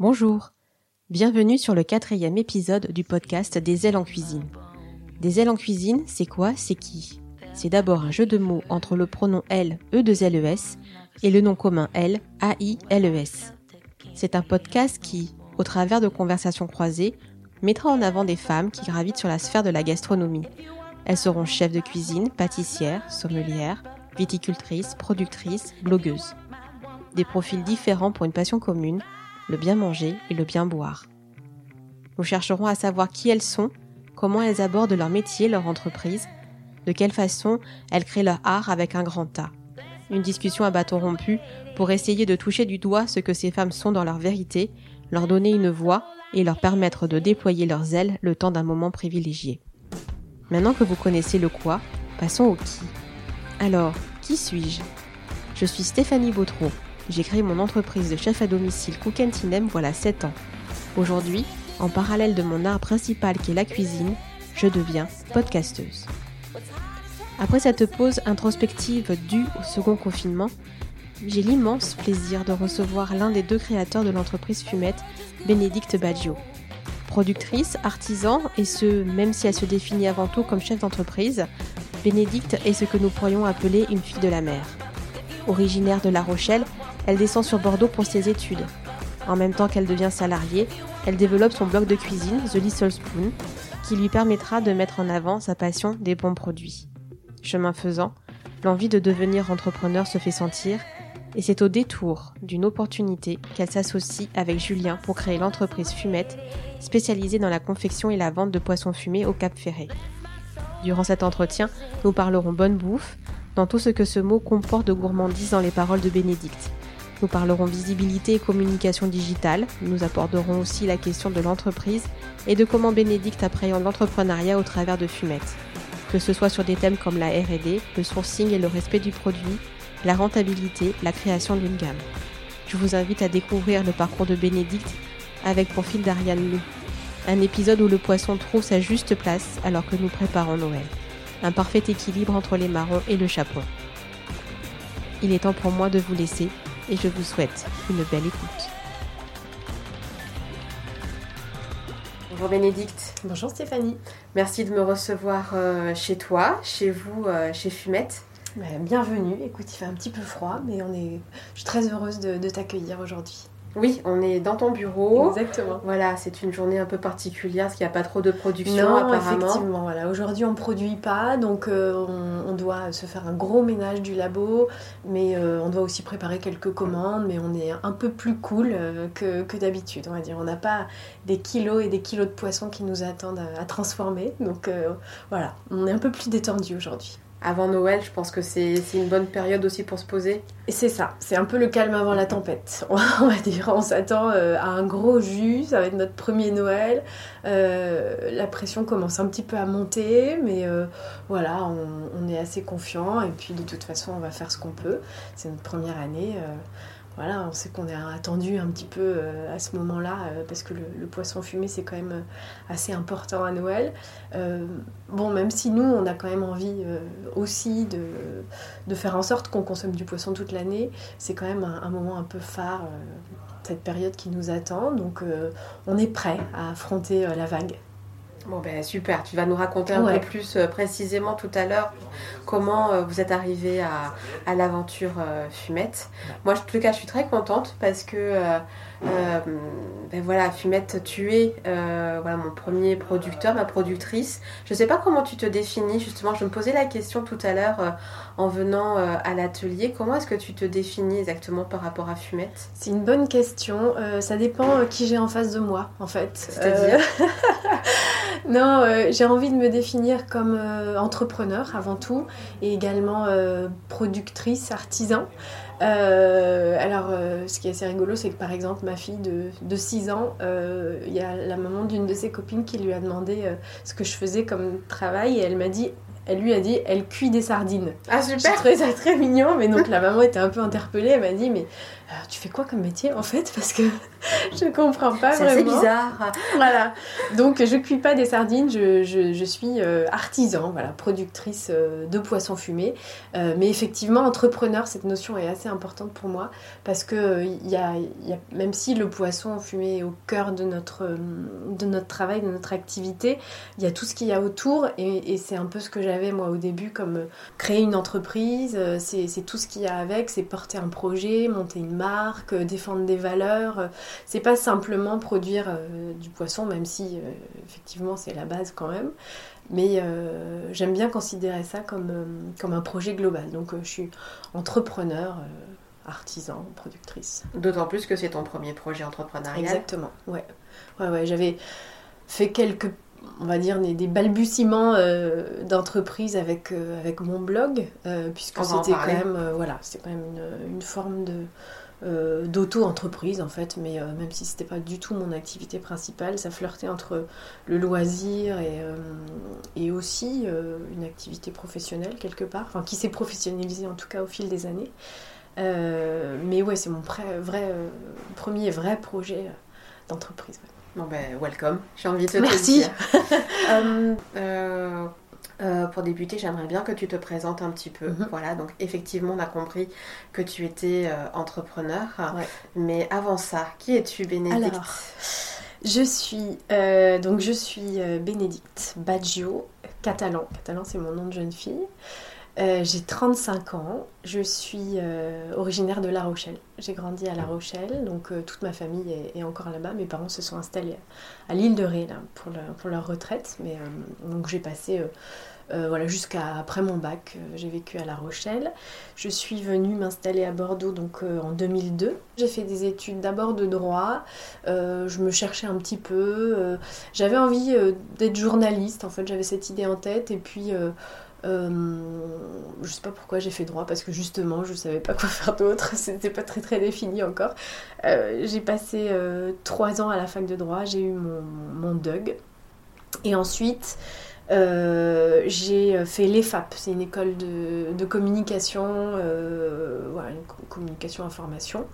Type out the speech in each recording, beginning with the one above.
Bonjour, bienvenue sur le quatrième épisode du podcast Des ailes en cuisine. Des ailes en cuisine, c'est quoi C'est qui? C'est d'abord un jeu de mots entre le pronom L, E de L, E, S, et le nom commun L, A, I, L, E, S. C'est un podcast qui, au travers de conversations croisées, mettra en avant des femmes qui gravitent sur la sphère de la gastronomie. Elles seront chefs de cuisine, pâtissières, sommelières, viticultrices, productrices, blogueuses. Des profils différents pour une passion commune, le bien manger et le bien boire. Nous chercherons à savoir qui elles sont, comment elles abordent leur métier, leur entreprise, de quelle façon elles créent leur art avec un grand A. Une discussion à bâton rompu pour essayer de toucher du doigt ce que ces femmes sont dans leur vérité, leur donner une voix et leur permettre de déployer leurs ailes le temps d'un moment privilégié. Maintenant que vous connaissez le quoi, passons au qui. Alors, qui suis-je? Je suis Stéphanie Bautreau. J'ai créé mon entreprise de chef à domicile Cook voilà 7 ans. Aujourd'hui, en parallèle de mon art principal qui est la cuisine, je deviens podcasteuse. Après cette pause introspective due au second confinement, j'ai l'immense plaisir de recevoir l'un des deux créateurs de l'entreprise Fumette, Bénédicte Baggio. Productrice, artisan, et ce, même si elle se définit avant tout comme chef d'entreprise, Bénédicte est ce que nous pourrions appeler une fille de la mer. Originaire de La Rochelle, elle descend sur Bordeaux pour ses études. En même temps qu'elle devient salariée, elle développe son blog de cuisine, The Little Spoon, qui lui permettra de mettre en avant sa passion des bons produits. Chemin faisant, l'envie de devenir entrepreneur se fait sentir, et c'est au détour d'une opportunité qu'elle s'associe avec Julien pour créer l'entreprise Fumette, spécialisée dans la confection et la vente de poissons fumés au Cap Ferré. Durant cet entretien, nous parlerons bonne bouffe, dans tout ce que ce mot comporte de gourmandise dans les paroles de Bénédicte. Nous parlerons visibilité et communication digitale. Nous aborderons aussi la question de l'entreprise et de comment Bénédicte appréhende l'entrepreneuriat au travers de Fumette. Que ce soit sur des thèmes comme la RD, le sourcing et le respect du produit, la rentabilité, la création d'une gamme. Je vous invite à découvrir le parcours de Bénédicte avec profil d'Ariane Lou. Un épisode où le poisson trouve sa juste place alors que nous préparons Noël. Un parfait équilibre entre les marrons et le chapeau. Il est temps pour moi de vous laisser et je vous souhaite une belle écoute. Bonjour Bénédicte. Bonjour Stéphanie. Merci de me recevoir euh, chez toi, chez vous, euh, chez Fumette. Ben, bienvenue. Écoute, il fait un petit peu froid, mais on est... je suis très heureuse de t'accueillir aujourd'hui. Oui, on est dans ton bureau. Exactement. Voilà, c'est une journée un peu particulière parce qu'il n'y a pas trop de production non, apparemment. effectivement. Voilà. Aujourd'hui, on ne produit pas, donc euh, on, doit se faire un gros ménage du labo, mais euh, on doit aussi préparer quelques commandes, mais on est un peu plus cool euh, que, que d'habitude, on va dire. On n'a pas des kilos et des kilos de poissons qui nous attendent à, à transformer, donc voilà, on est un peu plus détendu aujourd'hui avant Noël, je pense que c'est une bonne période aussi pour se poser. C'est ça, c'est un peu le calme avant la tempête. On va dire, on s'attend euh, à un gros jus, ça va être notre premier Noël. Euh, la pression commence un petit peu à monter, mais euh, voilà, on, est assez confiant et puis de toute façon, on va faire ce qu'on peut. C'est notre première année voilà, on sait qu'on est attendu un petit peu euh, à ce moment-là, euh, parce que le, poisson fumé, c'est quand même euh, assez important à Noël. bon, même si nous, on a quand même envie aussi de, de, faire en sorte qu'on consomme du poisson toute l'année, c'est quand même un, moment un peu phare, cette période qui nous attend. Donc, on est prêt à affronter la vague. Bon ben super, tu vas nous raconter un peu plus euh, précisément tout à l'heure comment euh, vous êtes arrivé à, à l'aventure euh, Fumette. Moi, en tout cas, je suis très contente parce que ben voilà, Fumette, tu es voilà, mon premier producteur, ma productrice. Je ne sais pas comment tu te définis, justement, je me posais la question tout à l'heure en venant à l'atelier. Comment est-ce que tu te définis exactement par rapport à Fumette? C'est une bonne question. ça dépend qui j'ai en face de moi, en fait. C'est-à-dire? Non, j'ai envie de me définir comme entrepreneur avant tout et également productrice, artisan. Euh, alors, euh, ce qui est assez rigolo, c'est que par exemple, ma fille de, de 6 ans, euh, il y a la maman d'une de ses copines qui lui a demandé ce que je faisais comme travail et elle m'a dit elle lui a dit elle cuit des sardines. Ah J'ai super trouvé ça très mignon, mais donc la maman était un peu interpellée. Elle m'a dit mais alors, tu fais quoi comme métier en fait Parce que je comprends pas C'est vraiment. bizarre. Voilà. Donc je cuis pas des sardines, je, je- je suis euh, artisan, voilà, productrice euh, de poissons fumés. Euh, mais effectivement, entrepreneur, cette notion est assez importante pour moi parce que euh, y a, y a- même si le poisson fumé est au cœur de notre, euh, de notre travail, de notre activité, il y a tout ce qu'il y a autour et, et c'est un peu ce que j'avais moi au début comme euh, créer une entreprise, euh, c'est c'est tout ce qu'il y a avec, c'est porter un projet, monter une marque, euh, défendre des valeurs. euh, c'est pas simplement produire euh, du poisson, même si effectivement c'est la base quand même. Mais euh, j'aime bien considérer ça comme, euh, comme un projet global. Donc euh, je suis entrepreneur, artisan, productrice. D'autant plus que c'est ton premier projet entrepreneurial. Exactement, ouais. Ouais, ouais, j'avais fait quelques, on va dire, des, des balbutiements d'entreprise avec, avec mon blog, puisque c'était quand même, voilà, c'était quand même une, une forme de euh, d'auto-entreprise en fait, mais euh, même si c'était pas du tout mon activité principale, ça flirtait entre le loisir et, euh, et aussi une activité professionnelle quelque part, enfin qui s'est professionnalisée en tout cas au fil des années. Mais ouais, c'est mon vrai, premier vrai projet d'entreprise. ouais. Bon ben, welcome, j'ai envie de te Merci. dire. Euh, euh, pour débuter, j'aimerais bien que tu te présentes un petit peu. Mhm. Voilà, donc effectivement, on a compris que tu étais euh, entrepreneur. Ouais. Mais avant ça, qui es-tu, Bénédicte? Alors, je suis euh, donc je suis Bénédicte Baggio, catalan. Catalan, c'est mon nom de jeune fille. Euh, j'ai 35 ans. Je suis euh, originaire de La Rochelle. J'ai grandi à La Rochelle, donc euh, toute ma famille est, est encore là-bas. Mes parents se sont installés à l'île de Ré là, pour, leur- pour leur retraite. Mais, donc j'ai passé voilà, jusqu'à après mon bac. j'ai vécu à La Rochelle. Je suis venue m'installer à Bordeaux donc, en 2002. J'ai fait des études d'abord de droit. Je me cherchais un petit peu. j'avais envie d'être journaliste. En fait, j'avais cette idée en tête. Et puis, euh, je sais pas pourquoi j'ai fait droit parce que justement, je savais pas quoi faire d'autre. C'était pas très très défini encore. Euh, j'ai passé euh, trois ans à la fac de droit. J'ai eu mon, mon DUG. Et ensuite, euh, j'ai fait l'EFAP, c'est une école de, de communication, euh, voilà, une co- communication information,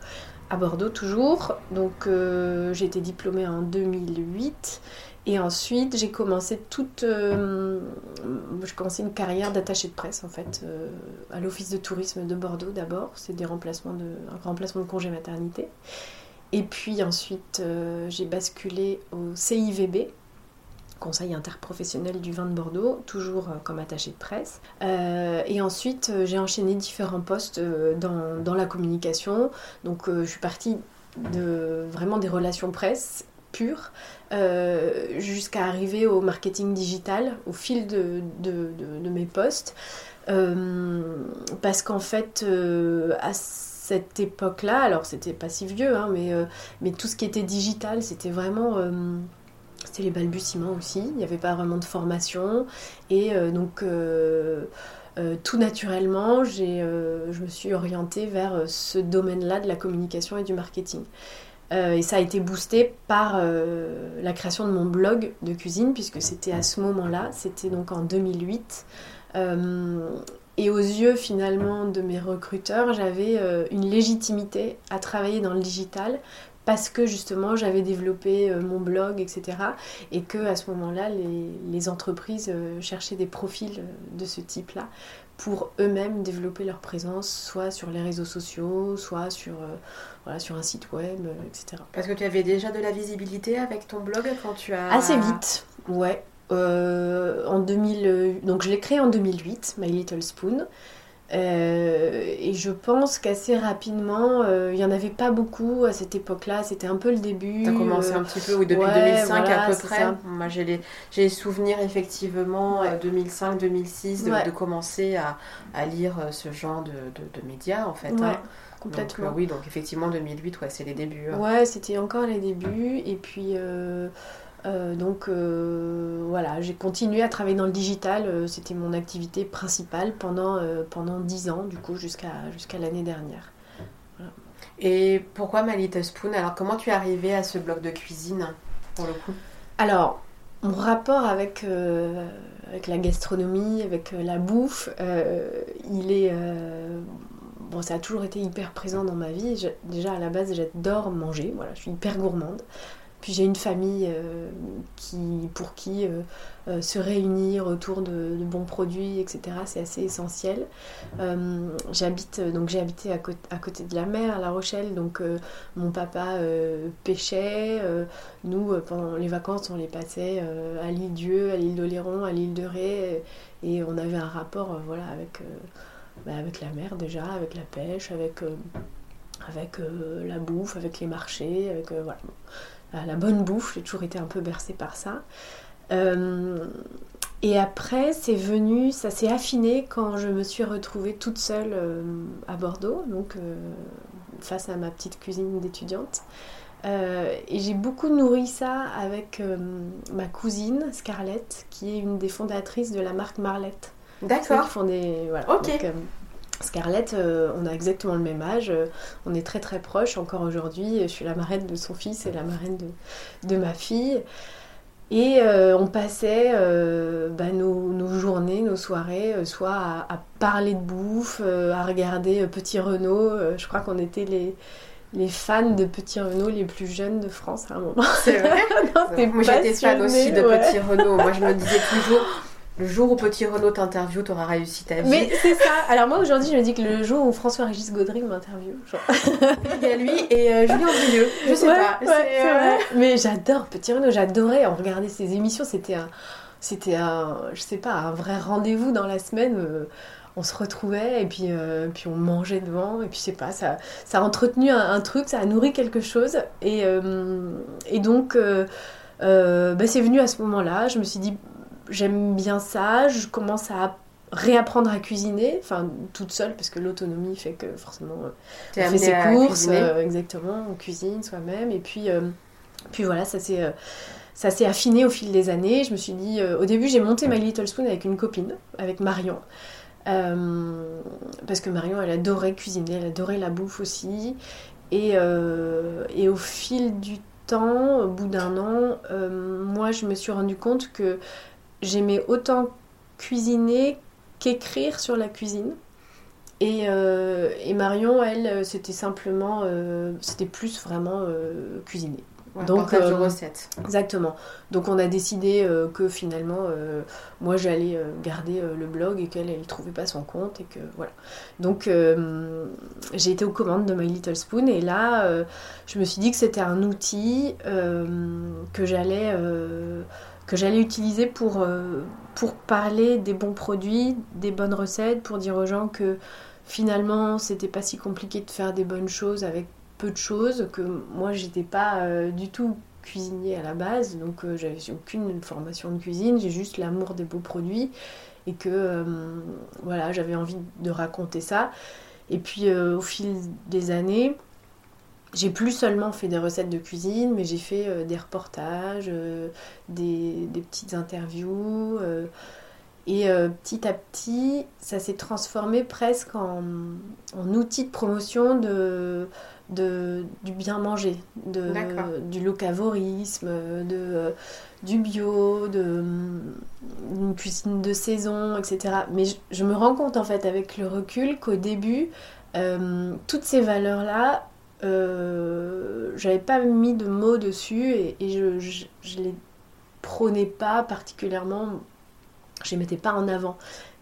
à Bordeaux toujours. Donc j'ai été diplômée en 2008 et ensuite j'ai commencé toute, euh, une carrière d'attaché de presse en fait euh, à l'office de tourisme de Bordeaux d'abord. C'est des remplacements de, un remplacement de congé maternité. Et puis ensuite euh, j'ai basculé au CIVB, Conseil interprofessionnel du vin de Bordeaux, toujours comme attaché de presse. Et ensuite, j'ai enchaîné différents postes dans, dans la communication. Donc, je suis partie de vraiment des relations presse pures euh, jusqu'à arriver au marketing digital au fil de, mes postes. Euh, parce qu'en fait, euh, à cette époque-là, alors c'était pas si vieux, hein, mais, mais tout ce qui était digital, c'était vraiment. c'était les balbutiements aussi, il n'y avait pas vraiment de formation. Et donc, tout naturellement, je me suis orientée vers ce domaine-là de la communication et du marketing. Euh, et ça a été boosté par euh, la création de mon blog de cuisine, puisque c'était à ce moment-là, c'était donc en 2008. Euh, et aux yeux finalement de mes recruteurs, j'avais une légitimité à travailler dans le digital parce que justement j'avais développé mon blog, etc. Et que à ce moment-là, les, entreprises cherchaient des profils de ce type-là pour eux-mêmes développer leur présence, soit sur les réseaux sociaux, soit sur, voilà, sur un site web, euh, etc. Parce que tu avais déjà de la visibilité avec ton blog quand tu as... Assez vite, ouais. Euh, en 2000, euh, donc je l'ai créé en 2008, My Little Spoon. Euh, et je pense qu'assez rapidement, euh, il n'y en avait pas beaucoup à cette époque-là, c'était un peu le début. T'as commencé euh, un petit peu, oui, depuis ouais, 2005 voilà, à peu près. ça. Moi, j'ai les, j'ai les souvenirs effectivement Ouais. 2005-2006 de, Ouais. de commencer à, à lire euh, ce genre de, de, de médias en fait. Hein. complètement. Donc, euh, oui, donc effectivement 2008, ouais, c'est les débuts. hein. Ouais, c'était encore les débuts. Et puis, euh, donc, euh, voilà, j'ai continué à travailler dans le digital. Euh, C'était mon activité principale pendant, pendant 10 ans, du coup, jusqu'à jusqu'à l'année dernière. Et pourquoi My Little Spoon? Alors, comment tu es arrivée à ce blog de cuisine pour le coup? Alors, mon rapport avec, avec la gastronomie, avec la bouffe, il est bon, ça a toujours été hyper présent dans ma vie. déjà, à la base, j'adore manger. Voilà, je suis hyper gourmande. Puis j'ai une famille euh, qui, pour qui euh, euh, se réunir autour de, bons produits, etc., c'est assez essentiel. j'habite donc j'ai habité à, côté de la mer, à La Rochelle, donc mon papa pêchait. nous, pendant les vacances, on les passait à l'île Dieu, à l'île d'Oléron, à l'île de Ré, et on avait un rapport, voilà, avec bah, avec la mer déjà, avec la pêche, avec, la bouffe, avec les marchés, avec voilà. La bonne bouffe. J'ai toujours été un peu bercée par ça. et après, c'est venu, ça s'est affiné quand je me suis retrouvée toute seule à Bordeaux, donc face à ma petite cuisine d'étudiante. et j'ai beaucoup nourri ça avec ma cousine Scarlett, qui est une des fondatrices de la marque Marlette. D'accord. font des. Voilà. Ok. Euh, Scarlett, euh, on a exactement le même âge, euh, on est très très proches encore aujourd'hui. Je suis la marraine de son fils et la marraine de, de ma fille. Et on passait bah, nos, nos, journées, nos soirées, soit à, parler de bouffe, à regarder Petit Renault. je crois qu'on était les, les fans de Petit Renault les plus jeunes de France à un moment. C'est vrai Moi j'étais fan aussi de Petit Renault. Moi je me disais toujours le jour où Petit Renault t'interview, t'auras réussi ta vie. Mais c'est ça. Alors moi aujourd'hui, je me dis que le jour où François-Régis Gaudry m'interview, il y a lui et euh, Julien Andrieux. Je sais pas. Ouais, Mais j'adore Petit Renault. J'adorais en regarder ses émissions. C'était un, c'était un, je sais pas, un vrai rendez-vous dans la semaine. Euh, on se retrouvait et puis, euh, puis on mangeait devant et puis je sais pas, ça, ça a entretenu un, truc, ça a nourri quelque chose et, et donc bah, c'est venu à ce moment-là. Je me suis dit j'aime bien ça, je commence à réapprendre à cuisiner, enfin toute seule parce que l'autonomie fait que forcément euh, on fait ses courses, euh, exactement, on cuisine soi-même et puis euh, puis voilà ça s'est ça s'est affiné au fil des années. Je me suis dit au début j'ai monté My Little Spoon avec une copine, avec Marion. parce que Marion elle adorait cuisiner, elle adorait la bouffe aussi et, et au fil du temps, au bout d'un an, moi je me suis rendu compte que j'aimais autant cuisiner qu'écrire sur la cuisine. Et, euh, Marion, elle, euh, c'était simplement, euh, c'était plus vraiment cuisiner. Donc, de recettes. Exactement. Donc on a décidé que finalement, moi j'allais garder le blog et qu'elle, elle trouvait pas son compte et que voilà. Donc j'ai été aux commandes de My Little Spoon et là, je me suis dit que c'était un outil que j'allais que j'allais utiliser pour, euh, pour parler des bons produits, des bonnes recettes, pour dire aux gens que finalement c'était pas si compliqué de faire des bonnes choses avec peu de choses, que moi j'étais pas euh, du tout cuisinier à la base, donc euh, j'avais aucune formation de cuisine, j'ai juste l'amour des beaux produits et que voilà j'avais envie de raconter ça. Et puis au fil des années, j'ai plus seulement fait des recettes de cuisine, mais j'ai fait euh, des reportages, euh, des, petites interviews. Euh, et petit à petit, ça s'est transformé presque en, outil de promotion de, du bien manger, de, du locavorisme, de, du bio, de une cuisine de saison, etc. Mais je, je, me rends compte en fait avec le recul qu'au début, toutes ces valeurs-là, euh, j'avais pas mis de mots dessus et, je, je, les prônais pas particulièrement, je les mettais pas en avant.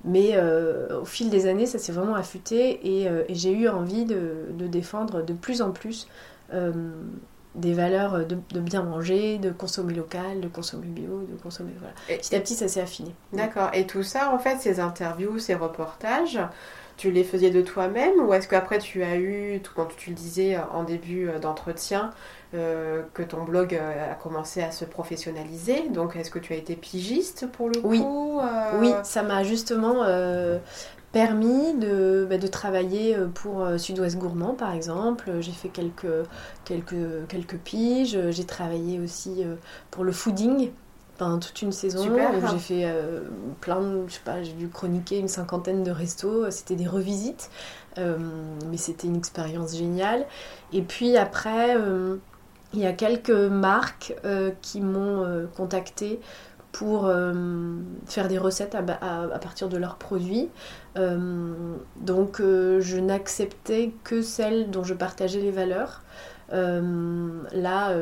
Mais euh, au fil des années, ça s'est vraiment affûté et, euh, j'ai eu envie de, défendre de plus en plus des valeurs de, bien manger, de consommer local, de consommer bio, de consommer. Voilà. petit à petit, ça s'est affiné. D'accord. Et tout ça, en fait, ces interviews, ces reportages, tu les faisais de toi-même ou est-ce qu'après tu as eu, quand tu le disais en début euh, d'entretien, euh, que ton blog euh, a commencé à se professionnaliser? Donc est-ce que tu as été pigiste pour le oui. coup Oui, ça m'a justement permis de, bah, de, travailler pour Sud-Ouest Gourmand par exemple. J'ai fait quelques, quelques, quelques piges. J'ai travaillé aussi pour le fooding toute une saison j'ai fait euh, plein de, je sais pas, j'ai dû chroniquer une cinquantaine de restos, c'était des revisites, euh, mais c'était une expérience géniale. Et puis après, euh, il y a quelques marques qui m'ont contacté pour faire des recettes à, partir de leurs produits. donc je n'acceptais que celles dont je partageais les valeurs. là,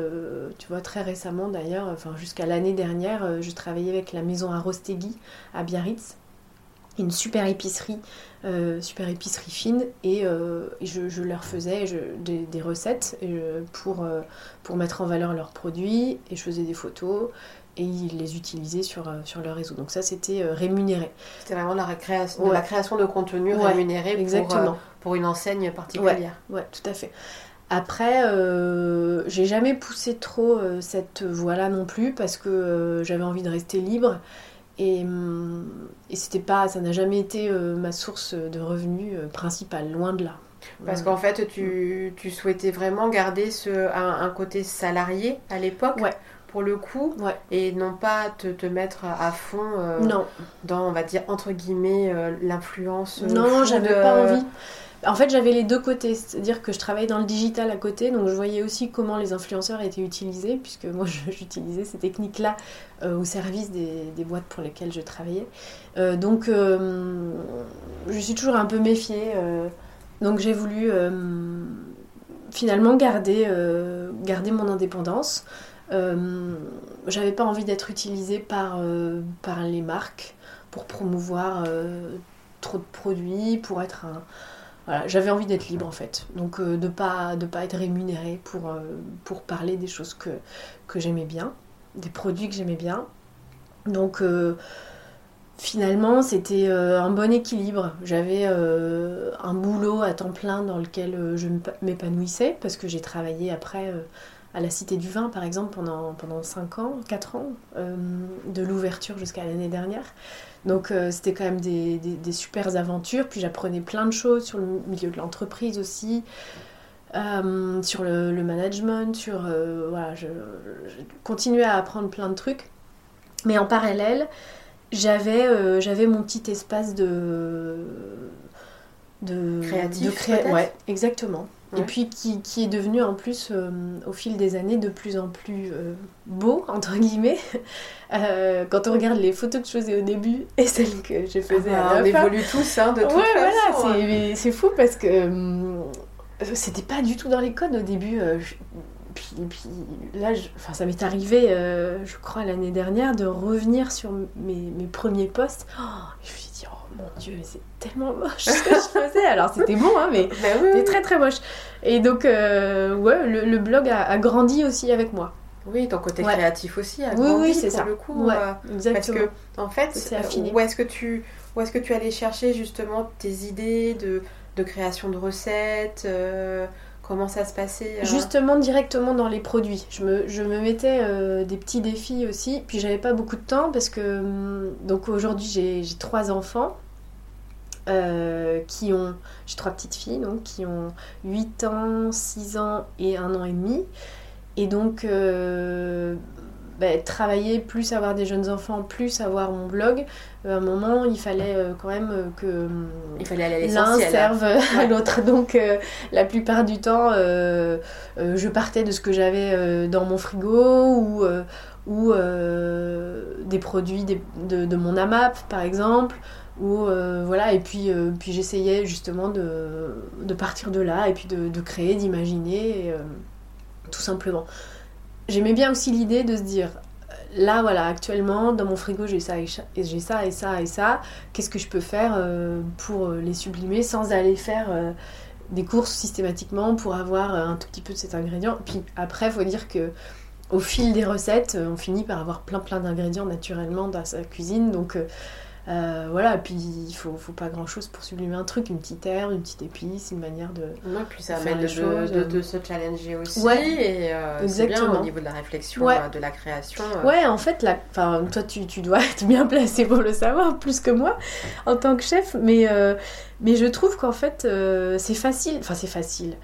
tu vois, très récemment d'ailleurs, enfin jusqu'à l'année dernière, je travaillais avec la maison Arostegui à Biarritz, une super épicerie, euh, super épicerie fine, et, euh, je, leur faisais des, recettes pour, euh, pour mettre en valeur leurs produits, et je faisais des photos, et ils les utilisaient sur, sur leur réseau. Donc ça, c'était rémunéré. C'était vraiment la, création, de la création de contenu rémunéré exactement. Pour, une enseigne particulière. Ouais, tout à fait. Après, j'ai jamais poussé trop cette voie-là non plus parce que j'avais envie de rester libre et, hum, et c'était pas, ça n'a jamais été euh, ma source de revenus euh, principale, loin de là. Parce qu'en fait, tu, tu, souhaitais vraiment garder ce, un, côté salarié à l'époque ouais. Pour le coup, ouais. et non pas te, te mettre à fond euh, non. dans, on va dire, entre guillemets, l'influence. Non, j'avais pas envie. En fait, j'avais les deux côtés, c'est-à-dire que je travaillais dans le digital à côté, donc je voyais aussi comment les influenceurs étaient utilisés, puisque moi j'utilisais ces techniques-là euh, au service des, boîtes pour lesquelles je travaillais. Euh, donc euh, je suis toujours un peu méfiée, donc j'ai voulu finalement garder, garder mon indépendance. J'avais pas envie d'être utilisée par, par les marques pour promouvoir trop de produits, pour être un j'avais envie d'être libre en fait, donc euh, de pas de pas être rémunérée pour, euh, pour parler des choses que, que j'aimais bien, des produits que j'aimais bien. Donc euh, finalement c'était un bon équilibre. J'avais un boulot à temps plein dans lequel je m'épanouissais parce que j'ai travaillé après à la Cité du Vin par exemple pendant, pendant 5 ans, 4 ans, de l'ouverture jusqu'à l'année dernière. Donc euh, c'était quand même des, des, super aventures. Puis j'apprenais plein de choses sur le milieu de l'entreprise aussi, euh, sur le, management, sur... Euh, voilà, je, continuais à apprendre plein de trucs. Mais en parallèle, j'avais j'avais mon petit espace de... de Créatif, de Ouais, exactement. Et puis qui, qui, est devenu en plus euh, au fil des années de plus en plus euh, beau, entre guillemets. Euh, quand on regarde les photos que je faisais au début et celles que je faisais ah, à la On évolue tous, hein, de toute ouais, façon. Voilà, hein. c'est fou parce que c'était pas du tout dans les codes au début. puis, puis, là, je, enfin, ça m'est arrivé, je crois, l'année dernière, de revenir sur mes, mes premiers posts. Oh, je suis dit, oh mon dieu, c'est tellement moche ce que je faisais. Alors c'était bon, hein, mais bah c'était très très moche. Et donc, euh, ouais, le, blog a, grandi aussi avec moi. Oui, ton côté créatif aussi a grandi oui, c'est pour ça. le coup. Ouais, euh, exactement. Parce que, en fait, où est-ce que tu où est-ce que tu allais chercher justement tes idées de, de création de recettes euh, Comment ça se passait Justement, directement dans les produits. Je me, mettais des petits défis aussi. Puis j'avais pas beaucoup de temps parce que hum, donc aujourd'hui j'ai trois enfants. Euh, qui ont, j'ai trois petites filles, donc qui ont 8 ans, 6 ans et 1 an et demi. Et donc, euh, bah, travailler, plus avoir des jeunes enfants, plus avoir mon blog, euh, à un moment, il fallait quand même que il fallait l'un serve à l'autre. Donc, la plupart du temps, je partais de ce que j'avais dans mon frigo ou, ou des produits de, de, mon AMAP, par exemple. Euh, voilà, et puis, euh, puis j'essayais justement de, de, partir de là et puis de, de créer, d'imaginer, euh, tout simplement. J'aimais bien aussi l'idée de se dire, là voilà, actuellement dans mon frigo j'ai ça et, j'ai ça et ça et ça, qu'est-ce que je peux faire pour les sublimer sans aller faire des courses systématiquement pour avoir un tout petit peu de cet ingrédient? Puis après, il faut dire que au fil des recettes, on finit par avoir plein plein d'ingrédients naturellement dans sa cuisine, donc euh, voilà, et puis il faut, faut pas grand chose pour sublimer un truc, une petite herbe, une petite épice, une manière de. Ouais, puis ça. De, de, se challenger aussi. Ouais, et euh, exactement. Bien au niveau de la réflexion, euh, de la création. Ouais, en fait, la... enfin, toi tu, tu, dois être bien placé pour le savoir, plus que moi, en tant que chef, mais, mais je trouve qu'en fait c'est facile, enfin c'est facile.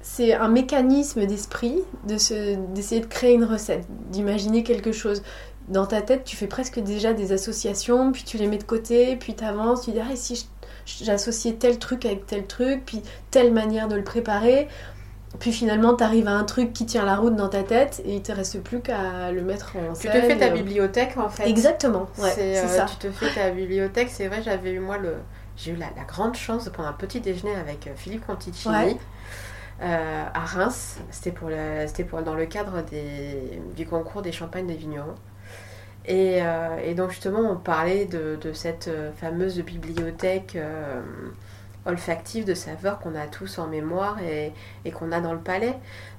c'est un mécanisme d'esprit d'essayer de, de créer une recette, d'imaginer quelque chose dans ta tête, tu fais presque déjà des associations, puis tu les mets de côté, puis tu avances, tu dis ah, si j'associais tel truc avec tel truc, puis telle manière de le préparer. puis finalement, tu arrives à un truc qui tient la route dans ta tête et il te reste plus qu'à le mettre en Tu scène. te fais ta euh, bibliothèque en fait. Exactement, ouais, c'est euh, ça. Tu te fais ta bibliothèque. C'est vrai, j'avais eu moi le. J'ai eu la, la grande chance de prendre un petit déjeuner avec euh, Philippe Conticini Ouais. euh, à Reims. C'était pour c'était pour dans le cadre des, du concours des champagnes des vignerons. Et, euh, et donc justement, on parlait de, de cette euh, fameuse bibliothèque euh, olfactive de saveurs qu'on a tous en mémoire et, et qu'on a dans le palais.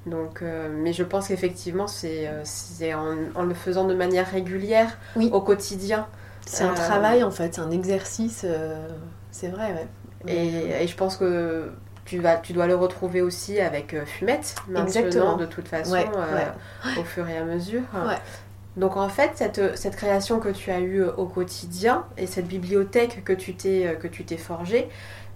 Donc, euh, mais je pense qu'effectivement, c'est, en, en le faisant de manière régulière Oui. au quotidien. C'est un travail en fait, c'est un exercice, c'est vrai, ouais. Et, et je pense que tu, vas, tu dois le retrouver aussi avec euh, Fumette, maintenant, Exactement. de toute façon, Ouais, euh, ouais. au fur et à mesure. Ouais. Donc en fait, cette, cette création que tu as eue au quotidien et cette bibliothèque que tu t'es, euh, que tu t'es forgée,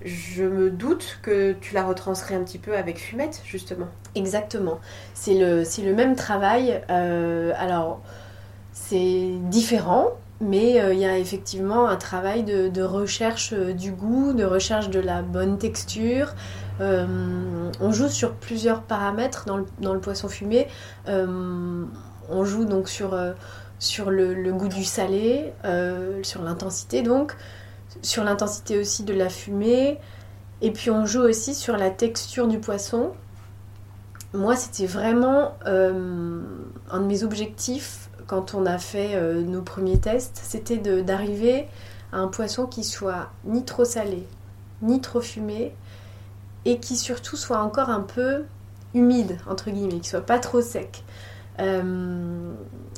je me doute que tu la retranscris un petit peu avec Fumette, justement. Exactement. C'est le, c'est le même travail. euh, alors, c'est différent, mais euh, il y a effectivement un travail de, recherche euh, du goût, de recherche de la bonne texture. Euh, on joue sur plusieurs paramètres dans le, dans le poisson fumé. On joue donc sur, euh, le, goût du salé, euh, sur l'intensité donc, sur l'intensité aussi de la fumée. Et puis on joue aussi sur la texture du poisson. Moi, c'était vraiment euh, un de mes objectifs quand on a fait nos premiers tests, c'était d'arriver à un poisson qui soit ni trop salé, ni trop fumé, et qui surtout soit encore un peu humide, entre guillemets, qui soit pas trop sec. Euh,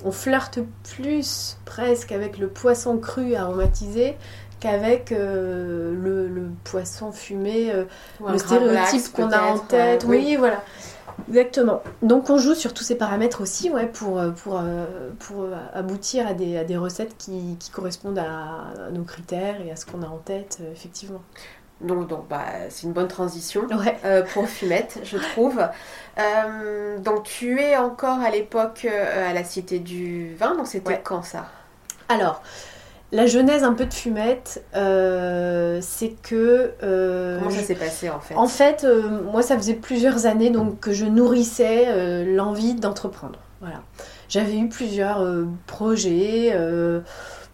on flirte plus presque avec le poisson cru aromatisé qu'avec euh, le, le poisson fumé euh, le stéréotype qu'on a en tête. oui. voilà. Exactement. Donc on joue sur tous ces paramètres aussi ouais, pour, pour, pour aboutir à des, à des recettes qui, qui correspondent à, à nos critères et à ce qu'on a en tête, effectivement. Donc, donc bah, c'est une bonne transition. Ouais. euh, pour Fumette, je trouve. Euh, donc tu es encore à l'époque euh, à la Cité du Vin, donc c'était Ouais. quand ça? Alors, la genèse un peu de fumette, c'est que... Comment ça s'est passé en fait? En fait, moi, ça faisait plusieurs années donc, que je nourrissais l'envie d'entreprendre. Voilà. J'avais eu plusieurs projets,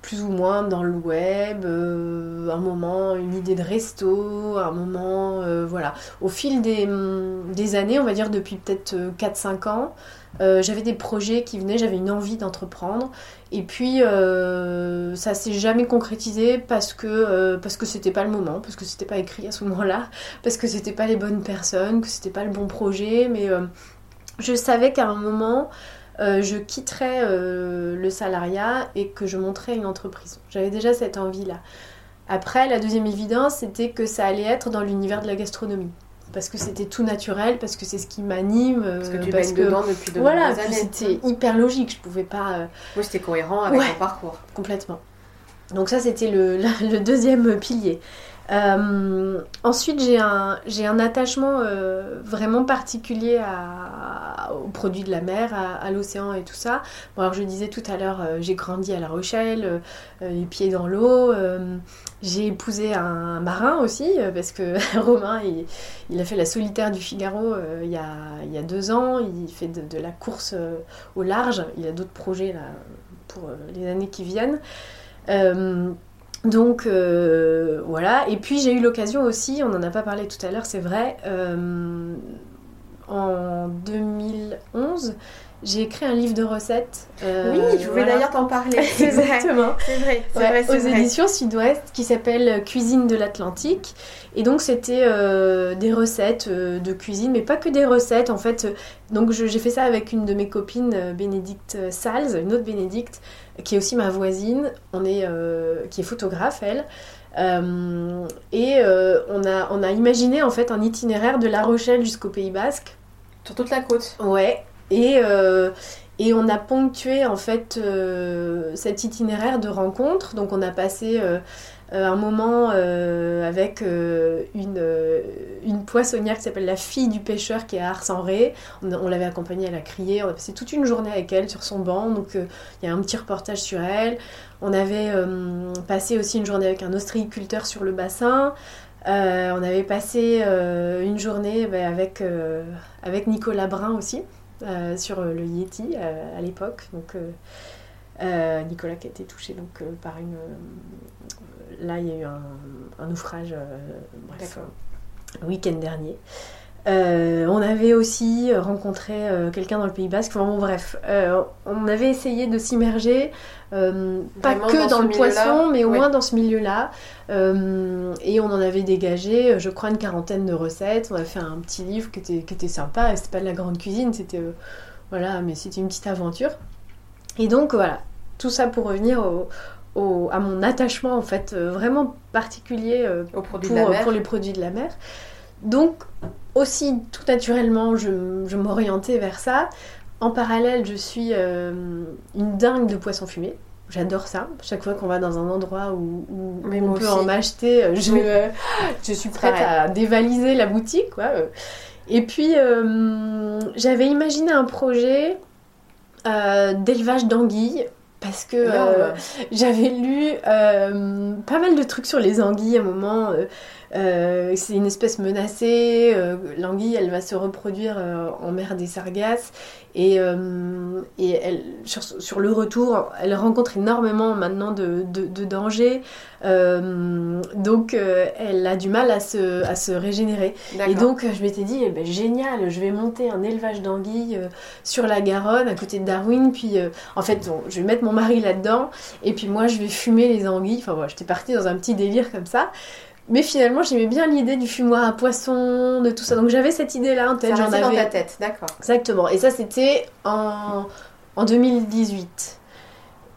plus ou moins dans le web, euh, un moment une idée de resto, un moment, euh, voilà. Au fil des, hum, des années, on va dire depuis peut-être euh, 4-5 ans, euh, j'avais des projets qui venaient, j'avais une envie d'entreprendre. Et puis, ça s'est jamais concrétisé parce que, parce que c'était pas le moment, parce que c'était pas écrit à ce moment-là parce que c'était pas les bonnes personnes, que c'était pas le bon projet, mais je savais qu'à un moment, euh, je quitterais euh, le salariat et que je monterais une entreprise. J'avais déjà cette envie-là. Après, la deuxième évidence, c'était que ça allait être dans l'univers de la gastronomie. Parce que c'était tout naturel, parce que c'est ce qui m'anime. euh, Parce que tu parce baignes que- dedans depuis de Voilà, années. c'était hyper logique, je pouvais pas... Oui, c'était cohérent avec Ouais. ton parcours. Complètement. Donc ça, c'était le, le deuxième pilier. Euh, ensuite, j'ai un, attachement euh, vraiment particulier aux produits de la mer, à, l'océan et tout ça. Alors je disais tout à l'heure, euh, j'ai grandi à La Rochelle, les pieds dans l'eau. j'ai épousé un marin aussi, parce que Romain, il, a fait la solitaire du Figaro il, y a, deux ans. Il fait de, la course au large. Il a d'autres projets pour les années qui viennent. Donc euh, voilà, et puis j'ai eu l'occasion aussi, on n'en a pas parlé tout à l'heure, c'est vrai, euh, en 2011, j'ai écrit un livre de recettes. euh, oui, je voulais voilà. d'ailleurs t'en parler. Exactement. c'est vrai, c'est Ouais, vrai, c'est aux vrai. éditions Sud-Ouest qui s'appelle Cuisine de l'Atlantique. Et donc c'était euh, des recettes euh, de cuisine, mais pas que des recettes en fait. Donc j'ai fait ça avec une de mes copines, Bénédicte Sals, une autre Bénédicte, qui est aussi ma voisine, on est, euh, qui est photographe elle. Euh, et euh, on, a, on a imaginé en fait un itinéraire de La Rochelle jusqu'au Pays Basque. Sur toute la côte. Ouais, et, et on a ponctué en fait cet itinéraire de rencontres. Donc on a passé un moment euh, avec euh, une, euh, une poissonnière qui s'appelle la fille du pêcheur qui est à Ars-en-Ré. On, on l'avait accompagnée, elle a crié. On a passé toute une journée avec elle sur son banc. Donc euh, il y a un petit reportage sur elle. On avait euh, passé aussi une journée avec un ostréiculteur sur le bassin. on avait passé une journée bah, avec, avec Nicolas Brun aussi, sur le Yeti à l'époque. Donc, Nicolas qui a été touché donc, par une. Là, il y a eu un, un naufrage, bref, le week-end dernier. Euh, on avait aussi rencontré euh, quelqu'un dans le Pays Basque. Enfin bon, bref, euh, on avait essayé de s'immerger, pas que dans, le poisson, mais au moins dans ce milieu-là. et on en avait dégagé, je crois, une quarantaine de recettes. On a fait un petit livre qui était, qui était sympa. C'était pas de la grande cuisine, c'était voilà, mais c'était une petite aventure. Et donc voilà, tout ça pour revenir à mon attachement en fait vraiment particulier pour, pour les produits de la mer. Donc aussi, tout naturellement, je, m'orientais vers ça. En parallèle, je suis euh, une dingue de poissons fumés. J'adore ça. Chaque fois qu'on va dans un endroit où, on peut en acheter, euh, je, euh, je suis prête à dévaliser la boutique. Quoi. Et puis, j'avais imaginé un projet d'élevage d'anguilles parce que j'avais lu pas mal de trucs sur les anguilles à un moment. Euh, c'est une espèce menacée. Euh, l'anguille, elle va se reproduire euh, en mer des Sargasses. Et, et elle, sur, le retour, elle rencontre énormément maintenant de, de, dangers. donc, elle a du mal à se, à se régénérer. Et donc, je m'étais dit, eh ben, génial, je vais monter un élevage d'anguilles sur la Garonne, à côté de Darwin. Puis, en fait, je vais mettre mon mari là-dedans. Et puis, moi, je vais fumer les anguilles. Enfin, voilà, j'étais partie dans un petit délire comme ça. Mais finalement, j'aimais bien l'idée du fumoir à poisson, de tout ça. Donc j'avais cette idée-là en tête. J'en avais dans ta tête, d'accord. Exactement. Et ça, c'était en, en 2018.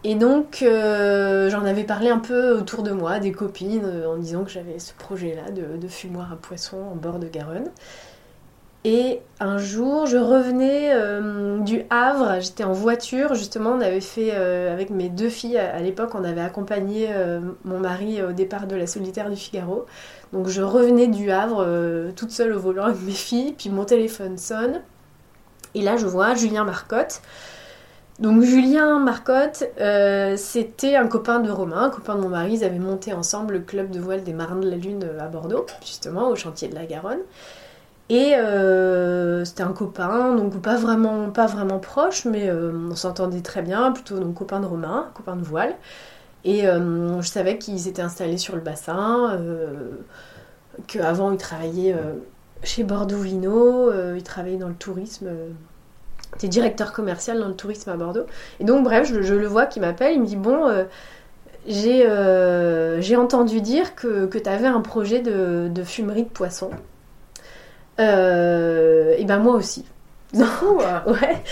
Et donc, euh, j'en avais parlé un peu autour de moi, des copines, en disant que j'avais ce projet-là de, de, fumoir à poisson en bord de Garonne. Et un jour, je revenais euh, du Havre, j'étais en voiture, justement, on avait fait, euh, avec mes deux filles, à, l'époque, on avait accompagné euh, mon mari au départ de la solitaire du Figaro. Donc je revenais du Havre, toute seule au volant avec mes filles, puis mon téléphone sonne. Et là, je vois Julien Marcotte. Donc Julien Marcotte, c'était un copain de Romain, un copain de mon mari, ils avaient monté ensemble le club de voile des Marins de la Lune à Bordeaux, justement, au chantier de la Garonne. Et euh, c'était un copain, donc pas vraiment, pas vraiment proche, mais euh, on s'entendait très bien, plutôt donc copain de Romain, copain de voile. Et euh, je savais qu'ils étaient installés sur le bassin, qu'avant ils travaillaient chez Bordeaux Vino, ils travaillaient dans le tourisme. il était directeur commercial dans le tourisme à Bordeaux. Et donc, bref, je, le vois qui m'appelle, il me dit Bon, j'ai entendu dire que, que tu avais un projet de, de fumerie de poissons. Euh, et ben moi aussi. ouais.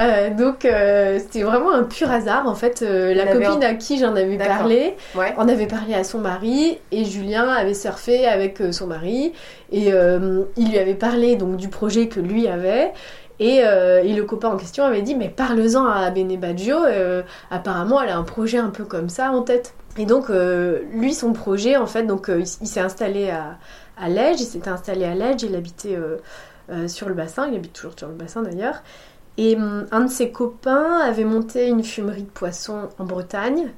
Euh, donc euh, c'était vraiment un pur hasard en fait. la copine à qui j'en avais parlé, on avait parlé à son mari et Julien avait surfé avec son mari et il lui avait parlé donc du projet que lui avait. Et, et le copain en question avait dit mais parle-en à Bene Baggio, apparemment elle a un projet un peu comme ça en tête. Et donc lui son projet en fait donc il s'est installé à, à. Il s'était installé à Lège, il habitait euh, euh, sur le bassin, il habite toujours sur le bassin d'ailleurs. Et hum, un de ses copains avait monté une fumerie de poissons en Bretagne.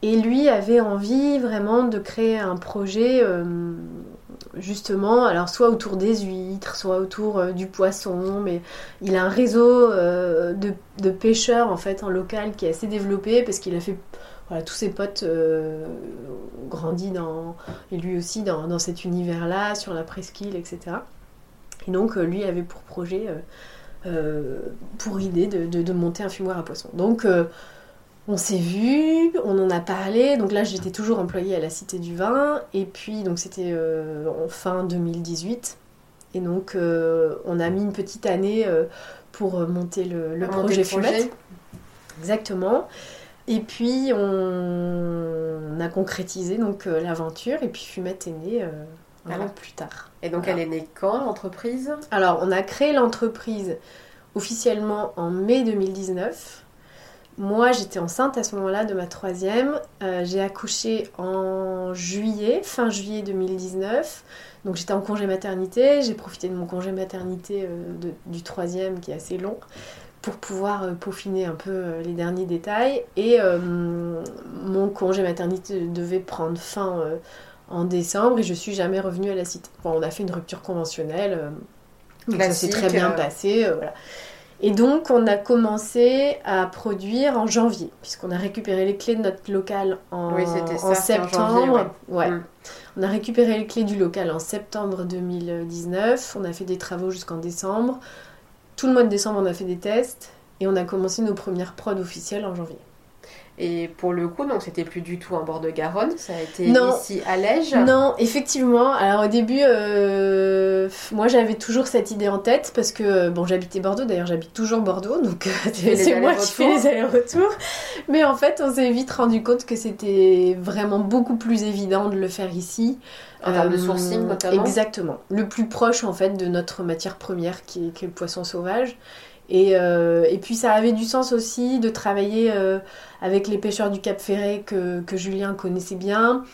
Et lui avait envie vraiment de créer un projet hum, justement, alors soit autour des huîtres, soit autour euh, du poisson, mais il a un réseau de, pêcheurs en fait en local qui est assez développé parce qu'il a fait voilà, tous ses potes euh, grandit dans, et lui aussi dans, cet univers-là, sur la presqu'île, etc. Et donc, euh, lui avait pour projet, euh, pour idée de, monter un fumoir à poissons. Donc, on s'est vu, on en a parlé. Donc là, j'étais toujours employée à la Cité du Vin. Et puis, donc c'était en fin 2018. Et donc, on a mis une petite année pour monter le, projet Fumette. Exactement. Et puis on, a concrétisé donc euh, l'aventure et puis Fumette est née euh, un an plus tard. Et donc elle est née quand l'entreprise? Alors on a créé l'entreprise officiellement en mai 2019. Moi j'étais enceinte à ce moment-là de ma troisième. Euh, j'ai accouché en juillet, fin juillet 2019. Donc j'étais en congé maternité, j'ai profité de mon congé maternité du troisième qui est assez long pour pouvoir euh, peaufiner un peu euh, les derniers détails. Et euh, mon congé maternité devait prendre fin en décembre et je suis jamais revenue à la cité. on a fait une rupture conventionnelle. donc ça s'est très bien passé. voilà. Et donc, on a commencé à produire en janvier, puisqu'on a récupéré les clés de notre local en, septembre. ouais. Mm. On a récupéré les clés du local en septembre 2019. On a fait des travaux jusqu'en décembre. Tout le mois de décembre, on a fait des tests. Et on a commencé nos premières prods officielles en janvier. Et pour le coup, donc c'était plus du tout en bord de Garonne, ça a été ici à Lège. Non, effectivement. Alors au début, euh, moi j'avais toujours cette idée en tête parce que bon, j'habitais Bordeaux. D'ailleurs, j'habite toujours Bordeaux, donc c'est moi qui fais les allers-retours. Mais en fait, on s'est vite rendu compte que c'était vraiment beaucoup plus évident de le faire ici. En termes de euh, sourcing notamment. Exactement. Le plus proche en fait de notre matière première qui est, qui est le poisson sauvage. Et, euh, et, puis ça avait du sens aussi de travailler euh, avec les pêcheurs du Cap Ferret que, que Julien connaissait bien.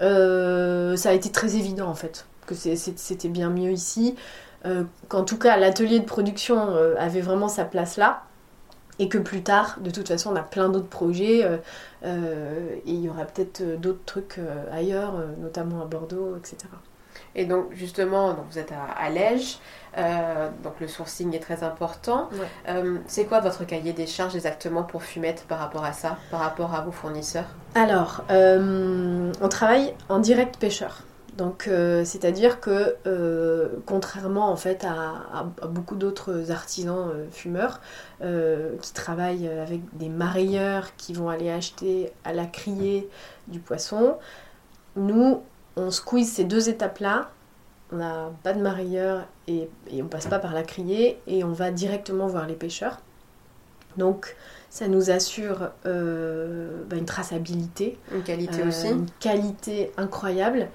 Euh, ça a été très évident en fait que c'était bien mieux ici. qu'en tout cas l'atelier de production avait vraiment sa place là. Et que plus tard, de toute façon, on a plein d'autres projets et il y aura peut-être d'autres trucs ailleurs, notamment à Bordeaux, etc. Et donc justement, donc vous êtes à Lège, euh, donc le sourcing est très important. Euh, c'est quoi votre cahier des charges exactement pour Fumette par rapport à ça, par rapport à vos fournisseurs? Alors, euh, on travaille en direct pêcheur. Donc, c'est-à-dire que contrairement en fait à, beaucoup d'autres artisans fumeurs qui travaillent avec des marailleurs qui vont aller acheter à la criée du poisson, nous on squeeze ces deux étapes-là on n'a pas de marieur et, et, on passe pas par la criée et on va directement voir les pêcheurs. Donc ça nous assure euh, bah, une traçabilité. Une qualité euh, aussi. Une qualité incroyable.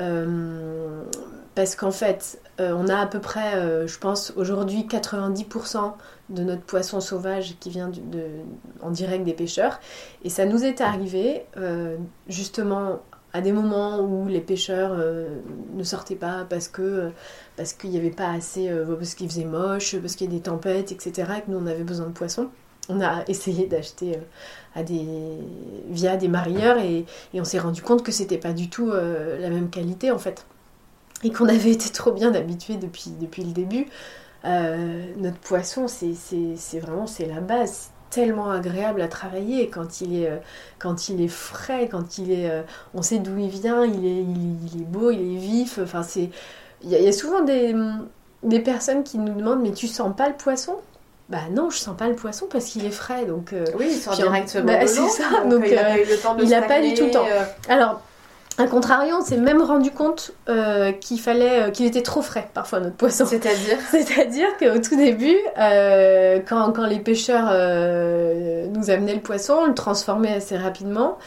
Euh, parce qu'en fait, on a à peu près, je pense, aujourd'hui 90% de notre poisson sauvage qui vient en direct des pêcheurs. Et ça nous est arrivé, justement, à des moments où les pêcheurs euh, ne sortaient pas parce que parce qu'il n'y avait pas assez, euh, parce qu'il faisait moche, parce qu'il y a des tempêtes, etc. Et que nous on avait besoin de poissons. On a essayé d'acheter euh, à des via des marieurs et, et on s'est rendu compte que c'était pas du tout la même qualité en fait et qu'on avait été trop bien habitués depuis depuis le début. notre poisson, c'est vraiment c'est la base tellement agréable à travailler quand il est, euh, quand il est frais, quand il est, euh, on sait d'où il vient, il est, il, est beau, il est vif. Enfin, c'est, il y, a souvent des, des personnes qui nous demandent mais tu sens pas le poisson? Bah non, je sens pas le poisson parce qu'il est frais, donc. Euh, oui, il sort directement bah, C'est ça, donc, il a pas eu le temps de Il a pas du tout le temps. Alors, a contrario, on s'est même rendu compte euh, qu'il fallait, euh, qu'il était trop frais parfois notre poisson. C'est-à-dire C'est-à-dire qu'au tout début, euh, quand, quand, les pêcheurs nous amenaient le poisson, on le transformait assez rapidement.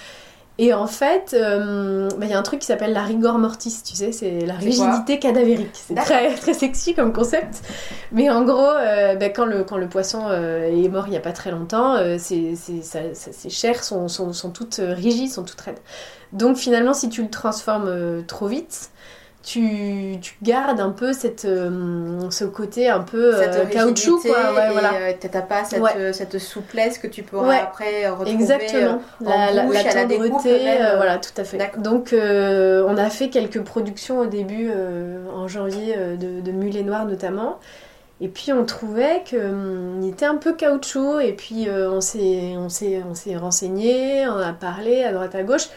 Et en fait, bah, il y a un truc qui s'appelle la rigor mortis, tu sais, c'est la rigidité cadavérique. C'est très, très sexy comme concept. Mais en gros, bah, quand, le, quand le poisson est mort il n'y a pas très longtemps, ses, ses, chairs sont, sont, sont toutes rigides, sont toutes raides. Donc finalement, si tu le transformes euh, trop vite, tu, tu, gardes un peu cette, euh, ce côté un peu euh, caoutchouc. Quoi. Ouais, voilà. t'as pas cette, cette, souplesse que tu pourras après retrouver Exactement. la, la, la tendreté, voilà, tout à fait. Donc on a fait quelques productions au début, en janvier, de, de Mulet Noir notamment. Et puis on trouvait qu'il hum, était un peu caoutchouc, et puis on s'est renseigné, on a parlé à droite à gauche.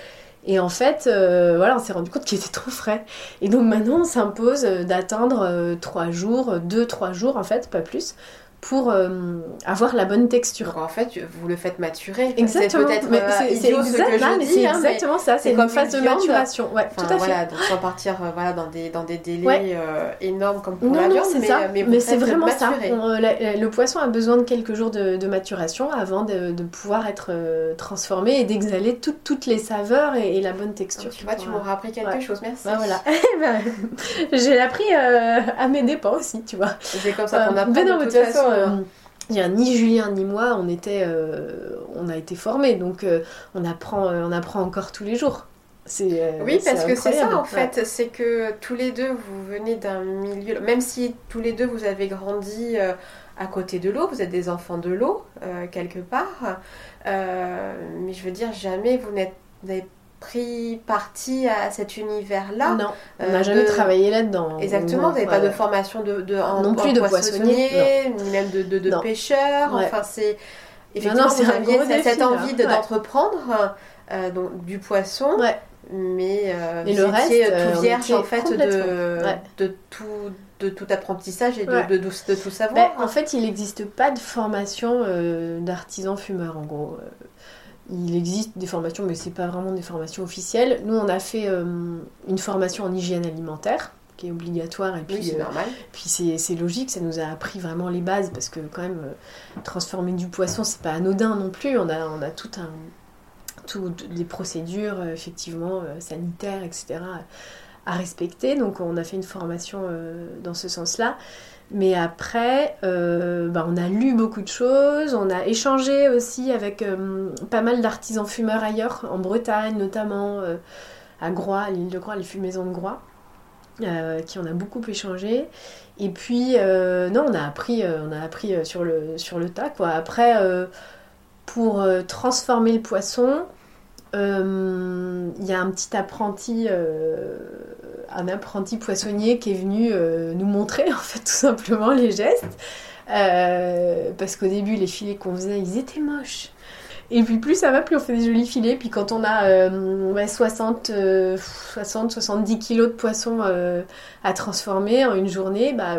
Et en fait, euh, voilà, on s'est rendu compte qu'il était trop frais. Et donc maintenant, on s'impose d'attendre 3 euh, jours, 2-3 jours en fait, pas plus, pour euh, avoir la bonne texture. en fait, vous le faites maturer. Exactement. C'est peut-être hein, exactement ça. C'est une phase de maturation. Ouais, tout à voilà, Donc sans partir euh, voilà, dans, des, dans des délais euh, énormes comme pour non, la viande. ça. Mais, c'est vraiment ça. le poisson a besoin de quelques jours de, maturation avant de, pouvoir être transformé et d'exhaler toutes les saveurs et, la bonne texture. tu vois, tu m'auras appris quelque chose. Merci. Bah, voilà. Bah, j'ai appris à mes dépens aussi, tu vois. C'est comme ça qu'on apprend euh, ni Julien ni moi, on, était, euh, on a été formés, donc euh, on, apprend, on apprend encore tous les jours. oui, parce que c'est ça en fait, c'est que tous les deux vous venez d'un milieu, même si tous les deux vous avez grandi à côté de l'eau, vous êtes des enfants de l'eau quelque part, mais je veux dire, jamais vous n'êtes pris parti à cet univers-là. Non, on n'a jamais travaillé là-dedans. Exactement, vous n'avez pas de formation de, de non plus de poissonnier, ni même de, de, pêcheur. Enfin, c'est effectivement non, vous aviez cette envie d'entreprendre donc du poisson. Mais, mais le reste, tout vierge en fait de, de tout de tout apprentissage et de, de, de, tout savoir. Ben, en fait, il n'existe pas de formation d'artisan fumeur en gros il existe des formations, mais c'est pas vraiment des formations officielles. Nous, on a fait euh, une formation en hygiène alimentaire qui est obligatoire et puis c'est euh, normal. Puis c'est logique, ça nous a appris vraiment les bases parce que quand même euh, transformer du poisson, c'est pas anodin non plus. On a on a tout un toutes des procédures effectivement sanitaires, etc. à respecter. Donc on a fait une formation dans ce sens-là. Mais après, euh, bah, on a lu beaucoup de choses, on a échangé aussi avec euh, pas mal d'artisans fumeurs ailleurs, en Bretagne notamment, euh, à Groix, l'île de Groix, les fumaisons de Groix, qui en a beaucoup échangé. Et puis, non, on a appris, on a appris sur, le, sur le tas. Après, pour transformer le poisson, il y a un petit apprenti un apprenti poissonnier qui est venu euh, nous montrer en fait tout simplement les gestes. Euh, parce qu'au début les filets qu'on faisait ils étaient moches. Et puis plus ça va, plus on fait des jolis filets. Puis quand on a 60, 60, 70 kilos de poisson euh, à transformer en une journée, bah,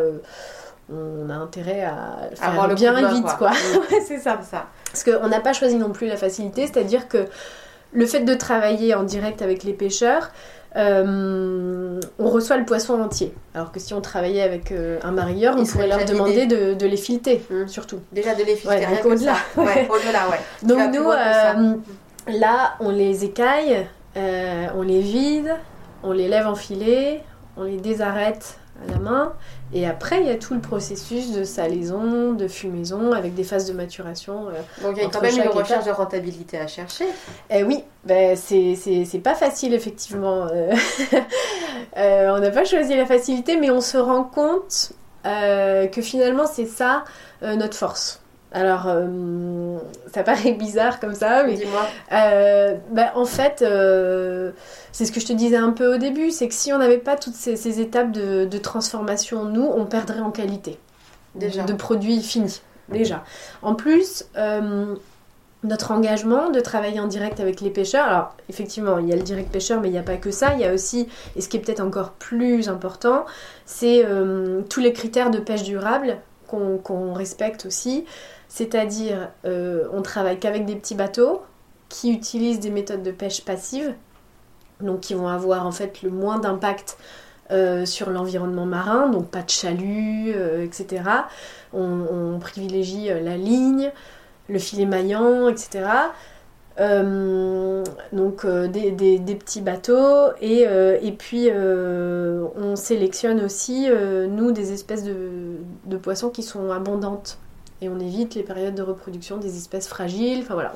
on a intérêt à faire le bien vite. Quoi. Mm. c'est ça. ça. Parce qu'on n'a pas choisi non plus la facilité, c'est-à-dire que le fait de travailler en direct avec les pêcheurs, euh, on reçoit le poisson entier. Alors que si on travaillait avec euh, un marieur, on pourrait leur demander de, les fileter, mmh. surtout. Déjà de les fileter, ouais, au-delà. Ouais, au-delà. Donc nous, euh, là, on les écaille, on les vide, on les lève en filet, on les désarrête à la main. Et après, il y a tout le processus de salaison, de fumaison, avec des phases de maturation. Euh, Donc il y a quand même une recherche de rentabilité à chercher. Eh oui, ben, c'est pas facile, effectivement. Euh, euh, on n'a pas choisi la facilité, mais on se rend compte que finalement, c'est ça notre force. Alors, euh, ça paraît bizarre comme ça, mais dis-moi. Euh, bah, en fait, euh, c'est ce que je te disais un peu au début, c'est que si on n'avait pas toutes ces, étapes de, transformation, nous, on perdrait en qualité déjà. de produits finis. Déjà. En plus, notre engagement de travailler en direct avec les pêcheurs, alors effectivement, il y a le direct pêcheur, mais il n'y a pas que ça. Il y a aussi, et ce qui est peut-être encore plus important, c'est tous les critères de pêche durable qu'on respecte aussi. C'est-à-dire, euh, on travaille qu'avec des petits bateaux qui utilisent des méthodes de pêche passive, donc qui vont avoir en fait le moins d'impact euh, sur l'environnement marin, donc pas de chalut, euh, etc. On, privilégie la ligne, le filet maillant, etc. donc des, petits bateaux et puis on sélectionne aussi nous des espèces de poissons qui sont abondantes et on évite les périodes de reproduction des espèces fragiles. Enfin voilà,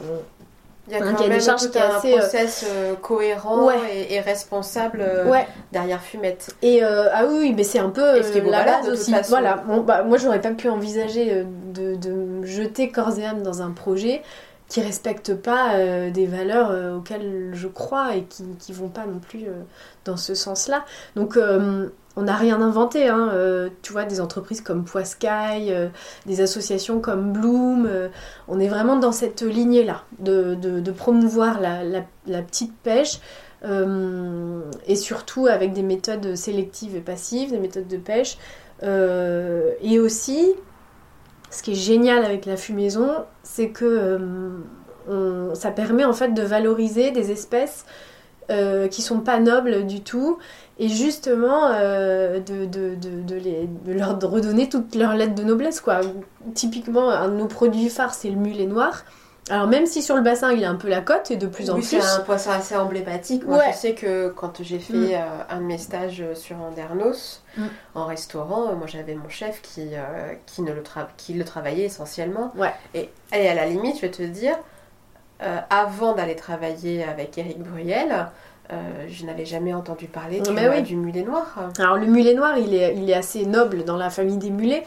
il y a, quand même des charges qui un assez, process euh, cohérent et, responsable euh, derrière Fumette. Et euh, ah oui, mais c'est un peu la base aussi. Voilà, bon, bah, moi j'aurais pas pu envisager de, de, me jeter corps et âme dans un projet qui respecte pas des valeurs auxquelles je crois et qui, qui vont pas non plus dans ce sens-là. Donc on n'a rien inventé. Hein. Euh, tu vois, des entreprises comme Poiscaille, euh, des associations comme Bloom, euh, on est vraiment dans cette lignée-là, de, promouvoir la, petite pêche, et surtout avec des méthodes sélectives et passives, des méthodes de pêche. et aussi, ce qui est génial avec la fumaison, c'est que ça permet en fait de valoriser des espèces qui sont pas nobles du tout et justement euh, de, de, de, les, de, leur redonner toutes leurs lettres de noblesse. Quoi. Typiquement, un de nos produits phares, c'est le mulet noir. Alors même si sur le bassin il a un peu la cote et de plus en plus. c'est un poisson assez emblématique. Moi je sais que quand j'ai fait mm. euh, un de mes stages sur Andernos mm. en restaurant, moi j'avais mon chef qui, euh, qui, ne le qui le travaillait essentiellement. Ouais. Et, et, à la limite, je vais te dire, avant d'aller travailler avec Eric Bruyel, je n'avais jamais entendu parler du, Mais oui. du mulet noir. Alors le mulet noir, il est, il est assez noble dans la famille des mulets,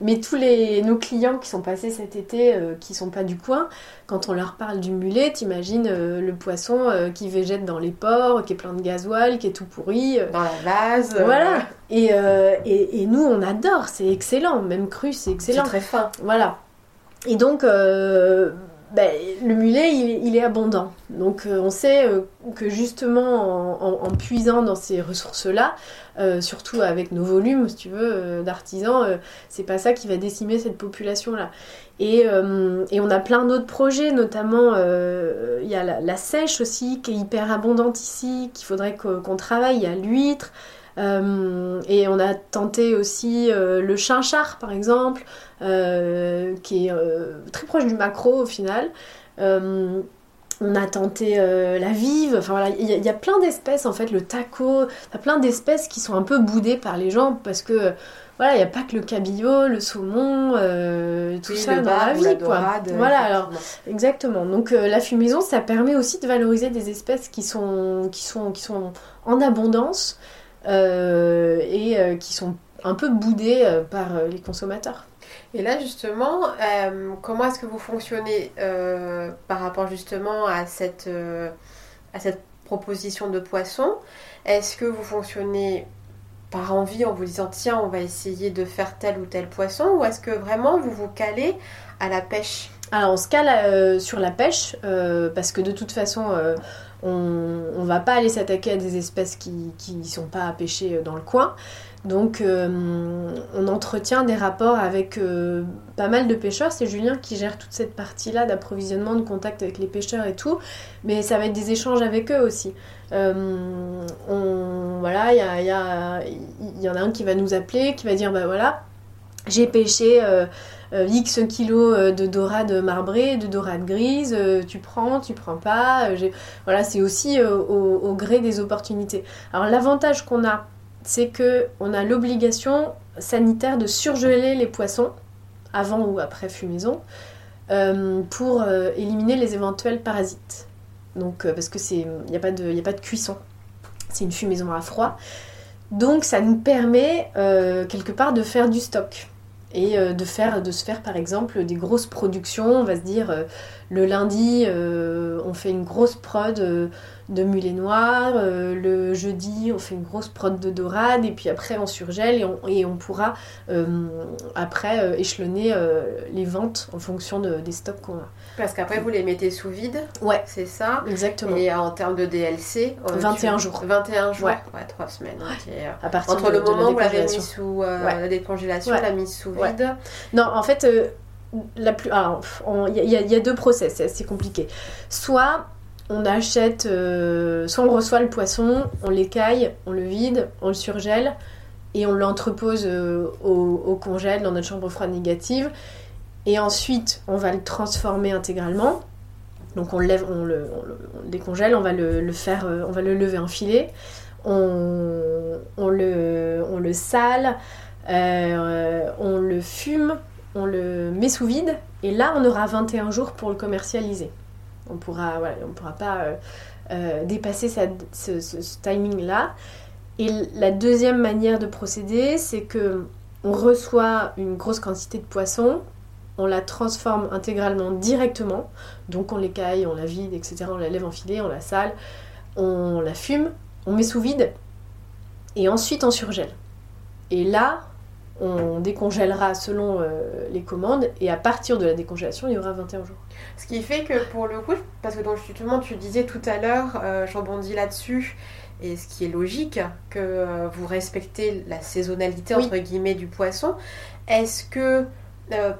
mais tous les, nos clients qui sont passés cet été, euh, qui sont pas du coin, quand on leur parle du mulet, t'imagines euh, le poisson euh, qui végète dans les ports, qui est plein de gasoil, qui est tout pourri. euh, Dans la vase. euh, voilà. Et, euh, et, et nous, on adore, c'est excellent, même cru, c'est C'est excellent. très fin. Voilà. Et donc, euh, ben, le mulet, il, est abondant. Donc, euh, on sait euh, que justement, en, puisant dans ces ressources-là, euh, surtout avec nos volumes, si tu veux, d'artisans, c'est pas ça qui va décimer cette population-là. Et, on a plein d'autres projets, notamment il y a la, sèche aussi, qui est hyper abondante ici, qu'il faudrait qu'on travaille. Il y a l'huître. Euh, et on a tenté aussi euh, le chinchard, par exemple, euh, qui est très proche du macro au final. On a tenté la vive, enfin voilà, il y, a- il y a plein d'espèces en fait, le taco, il y a plein d'espèces qui sont un peu boudées par les gens parce que voilà, il n'y a pas que le cabillaud, le saumon, euh, tout Oui, ça le dans bar la vie la quoi. Voilà, alors. Exactement. Donc euh, la fumaison, ça permet aussi de valoriser des espèces qui sont, qui sont, qui sont en abondance et euh, qui sont un peu boudées euh, par euh, les consommateurs. Et là, justement, euh, comment est-ce que vous fonctionnez euh, par rapport justement à cette, euh, à cette proposition de poisson? Est-ce que vous fonctionnez par envie en vous disant tiens, on va essayer de faire tel ou tel poisson? Ou est-ce que vraiment vous vous calez à la pêche? Alors on se cale euh, sur la pêche euh, parce que de toute façon euh, on, on va pas aller s'attaquer à des espèces qui qui sont pas à pêcher euh, dans le coin. Donc euh, on entretient des rapports avec euh, pas mal de pêcheurs. C'est Julien qui gère toute cette partie-là d'approvisionnement, de contact avec les pêcheurs et tout. Mais ça va être des échanges avec eux aussi. Voilà, il y, y, y en a un qui va nous appeler, qui va dire bah voilà, j'ai pêché. Euh, X kilos euh, de dorade marbrée, de dorade grise, euh, tu prends, tu prends pas. voilà, c'est aussi au, gré des opportunités. Alors l'avantage qu'on a, c'est que on a l'obligation sanitaire de surgeler les poissons avant ou après fumaison pour éliminer les éventuels parasites. Donc parce que c'est, il n'y a pas de, y a pas de cuisson, c'est une fumaison à froid. Donc ça nous permet quelque part de faire du stock et euh, de, faire, de se faire par exemple des grosses productions. On va se dire euh, le lundi euh, on fait une grosse prod de mulet noir, euh, le jeudi on fait une grosse prod de dorade et puis après on surgèle et on, et on pourra euh, après euh, échelonner les ventes en fonction de- des stocks qu'on a. Parce qu'après, vous les mettez sous vide, Ouais, c'est ça exactement. Et en termes de DLC euh, 21 tu- jours. 21 jours Ouais. Ouais, 3 semaines. ok. À partir Entre de- le de la moment où l'avez mis sous Ouais. la décongélation, la mise sous vide. Non, en fait, la plus, y, y il y a deux process, c'est assez compliqué. Soit on achète, euh, soit on reçoit le poisson, on l'écaille, on le vide, on le surgèle et on l'entrepose euh, au, congèle dans notre chambre froide négative. Et ensuite, on va le transformer intégralement. Donc on le décongèle, on va le, faire, euh, on va le lever en filet. On, le, sale, on le fume, on le met sous vide, et là on aura 21 jours pour le commercialiser. On on pourra pas euh, euh, dépasser ce timing-là. Et la deuxième manière de procéder, c'est que on reçoit une grosse quantité de poisson, on la transforme intégralement directement, donc on l'écaille, on la vide, etc. On la lève en filet, on la sale, on la fume, on met sous vide, et ensuite on surgèle. Et là, on décongèlera selon euh, les commandes, et à partir de la décongélation, il y aura 21 jours. Ce qui fait que pour le coup, parce que justement tu disais tout à l'heure, euh, je rebondis là-dessus, et ce qui est logique, que euh, vous respectez la saisonnalité Oui. entre guillemets du poisson, est-ce que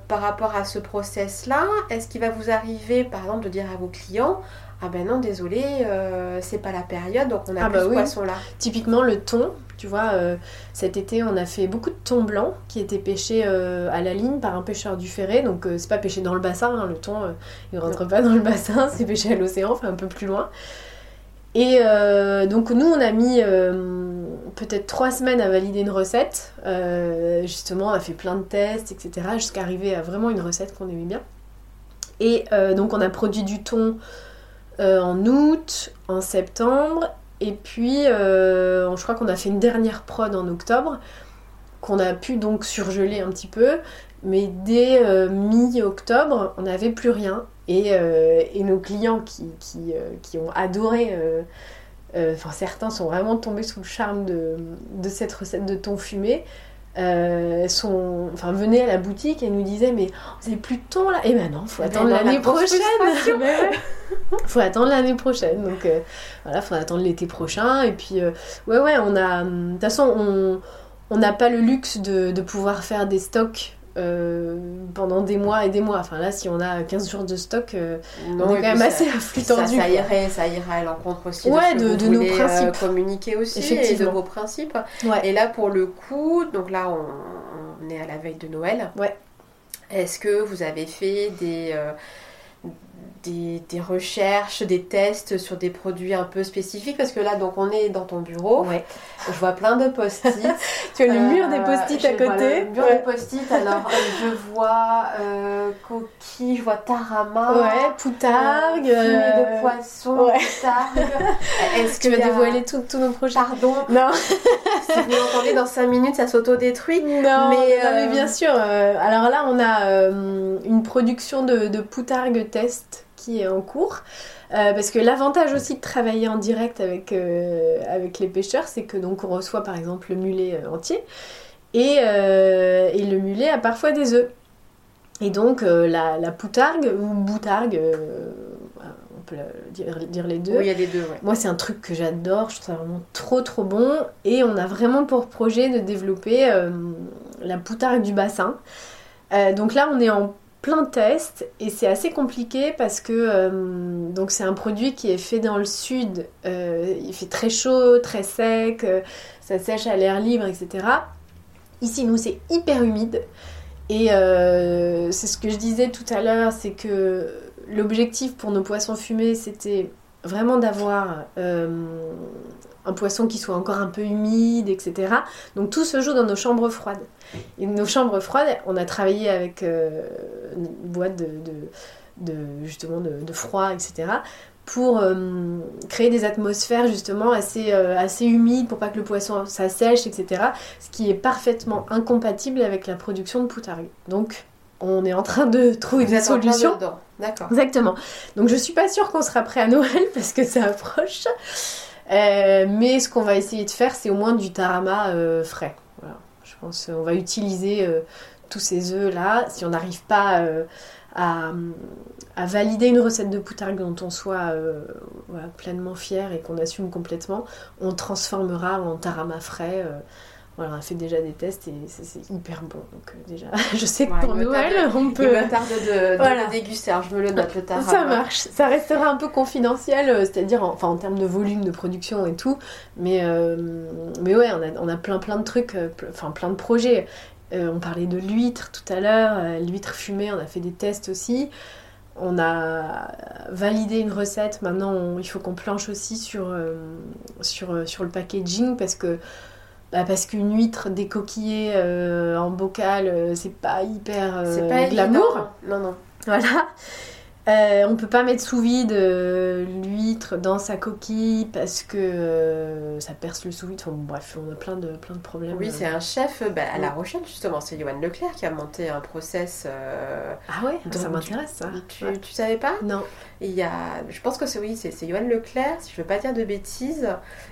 par rapport à ce process-là, est-ce qu'il va vous arriver par exemple de dire à vos clients ah ben non désolé euh, c'est pas la période donc on a Ah plus bah ce oui. poisson là Typiquement le thon, tu vois, euh, cet été on a fait beaucoup de thon blanc qui était pêché euh, à la ligne par un pêcheur du Ferré, donc euh, c'est pas pêché dans le bassin, hein, le thon il rentre pas dans le bassin, c'est pêché à l'océan, enfin un peu plus loin. Et donc nous on a mis peut-être trois semaines à valider une recette, justement on a fait plein de tests, etc. jusqu'à arriver à vraiment une recette qu'on aimait bien. Et donc on a produit du thon euh, en août, en septembre, Et puis, euh, je crois qu'on a fait une dernière prod en octobre, qu'on a pu donc surgeler un petit peu. Mais dès euh, mi-octobre, on n'avait plus rien. Et, nos clients qui, qui, qui ont adoré, enfin certains sont vraiment tombés sous le charme de, de cette recette de thon fumé. Euh, enfin, venaient à la boutique et nous disaient mais vous n'avez plus de thon là Et eh ben non, faut attendre l'année prochaine. faut attendre l'année prochaine. Donc euh, voilà, faut attendre l'été prochain. Et puis euh, ouais ouais, on a, de toute façon on on n'a pas le luxe de, de, pouvoir faire des stocks pendant des mois et des mois. Enfin là, si on a 15 jours de stock, euh, on est quand même assez à flux tendu. Ça, irait, ça irait à l'encontre aussi ouais, de, de, nos euh, principes. communiquer aussi et de vos principes. Et là, pour le coup, donc là, on, est à la veille de Noël. Ouais. Est-ce que vous avez fait des des, des, recherches, des tests sur des produits un peu spécifiques Parce que là, donc, on est dans ton bureau. Ouais. Je vois plein de post-it. tu as le mur des post-it à côté. le mur des post-it. Alors, euh, je vois euh, coquille, je vois tarama. Ouais, poutargue. Euh, de poisson, ouais. poutargue. Est-ce que tu vas dévoiler tous nos projets Pardon. Non. si vous l'entendez dans 5 minutes, ça s'autodétruit. Non, mais, non, mais bien sûr. alors là, on a une production de, de poutargue test qui est en cours. Euh, parce que l'avantage aussi de travailler en direct avec, euh, avec les pêcheurs, c'est que donc on reçoit par exemple le mulet euh, entier et, et le mulet a parfois des œufs. Et donc la, la, poutargue ou boutargue, on peut dire, dire, les deux. Oui, il y a les deux. Ouais. Moi, c'est un truc que j'adore, je trouve ça vraiment trop trop bon. Et on a vraiment pour projet de développer la poutargue du bassin. donc là, on est en de tests et c'est assez compliqué parce que euh, donc c'est un produit qui est fait dans le sud, euh, il fait très chaud, très sec, euh, ça sèche à l'air libre, etc. Ici nous c'est hyper humide et c'est ce que je disais tout à l'heure, c'est que l'objectif pour nos poissons fumés c'était vraiment d'avoir un poisson qui soit encore un peu humide, etc. Donc tout se joue dans nos chambres froides. Et nos chambres froides, on a travaillé avec euh, une boîte de, de, justement de, froid, etc. pour euh, créer des atmosphères justement assez, euh, assez humides pour pas que le poisson s'assèche, etc. Ce qui est parfaitement incompatible avec la production de poutargue. Donc on est en train de trouver des solutions. D'accord. Exactement. Donc je suis pas sûre qu'on sera prêt à Noël parce que ça approche. Euh, mais ce qu'on va essayer de faire, c'est au moins du tarama euh, frais. Je pense qu'on va utiliser euh, tous ces œufs là. Si on n'arrive pas à, valider une recette de poutargue dont on soit pleinement fier et qu'on assume complètement, on transformera en tarama frais voilà, on a fait déjà des tests et c'est hyper bon. Donc euh, déjà, je sais que pour Noël, on peut... Il me tarde de, de déguster, je me le note le tarama. Ça marche, ça restera un peu confidentiel, euh, c'est-à-dire en, enfin, en termes de volume de production et tout. Mais, euh, mais ouais, on a, on a plein plein de trucs, enfin plein de projets. on parlait de l'huître tout à l'heure, l'huître fumée, on a fait des tests aussi. On a validé une recette, maintenant il faut qu'on planche aussi sur, sur, sur le packaging parce que bah parce qu'une huître décoquillée euh, en bocal, euh, c'est pas hyper euh, pas glamour. Non, non. Voilà. Euh, on peut pas mettre sous vide euh, l'huître dans sa coquille parce que euh, ça perce le sous vide. Enfin, bref, on a plein de, plein de problèmes. Oui, c'est un chef bah, à La Rochelle, justement. C'est Johan Leclerc qui a monté un process. ah ouais, ça m'intéresse ça. Tu, tu, savais pas? Non. Il y a, je pense que c'est oui, c'est Johan Leclerc, si je veux pas dire de bêtises.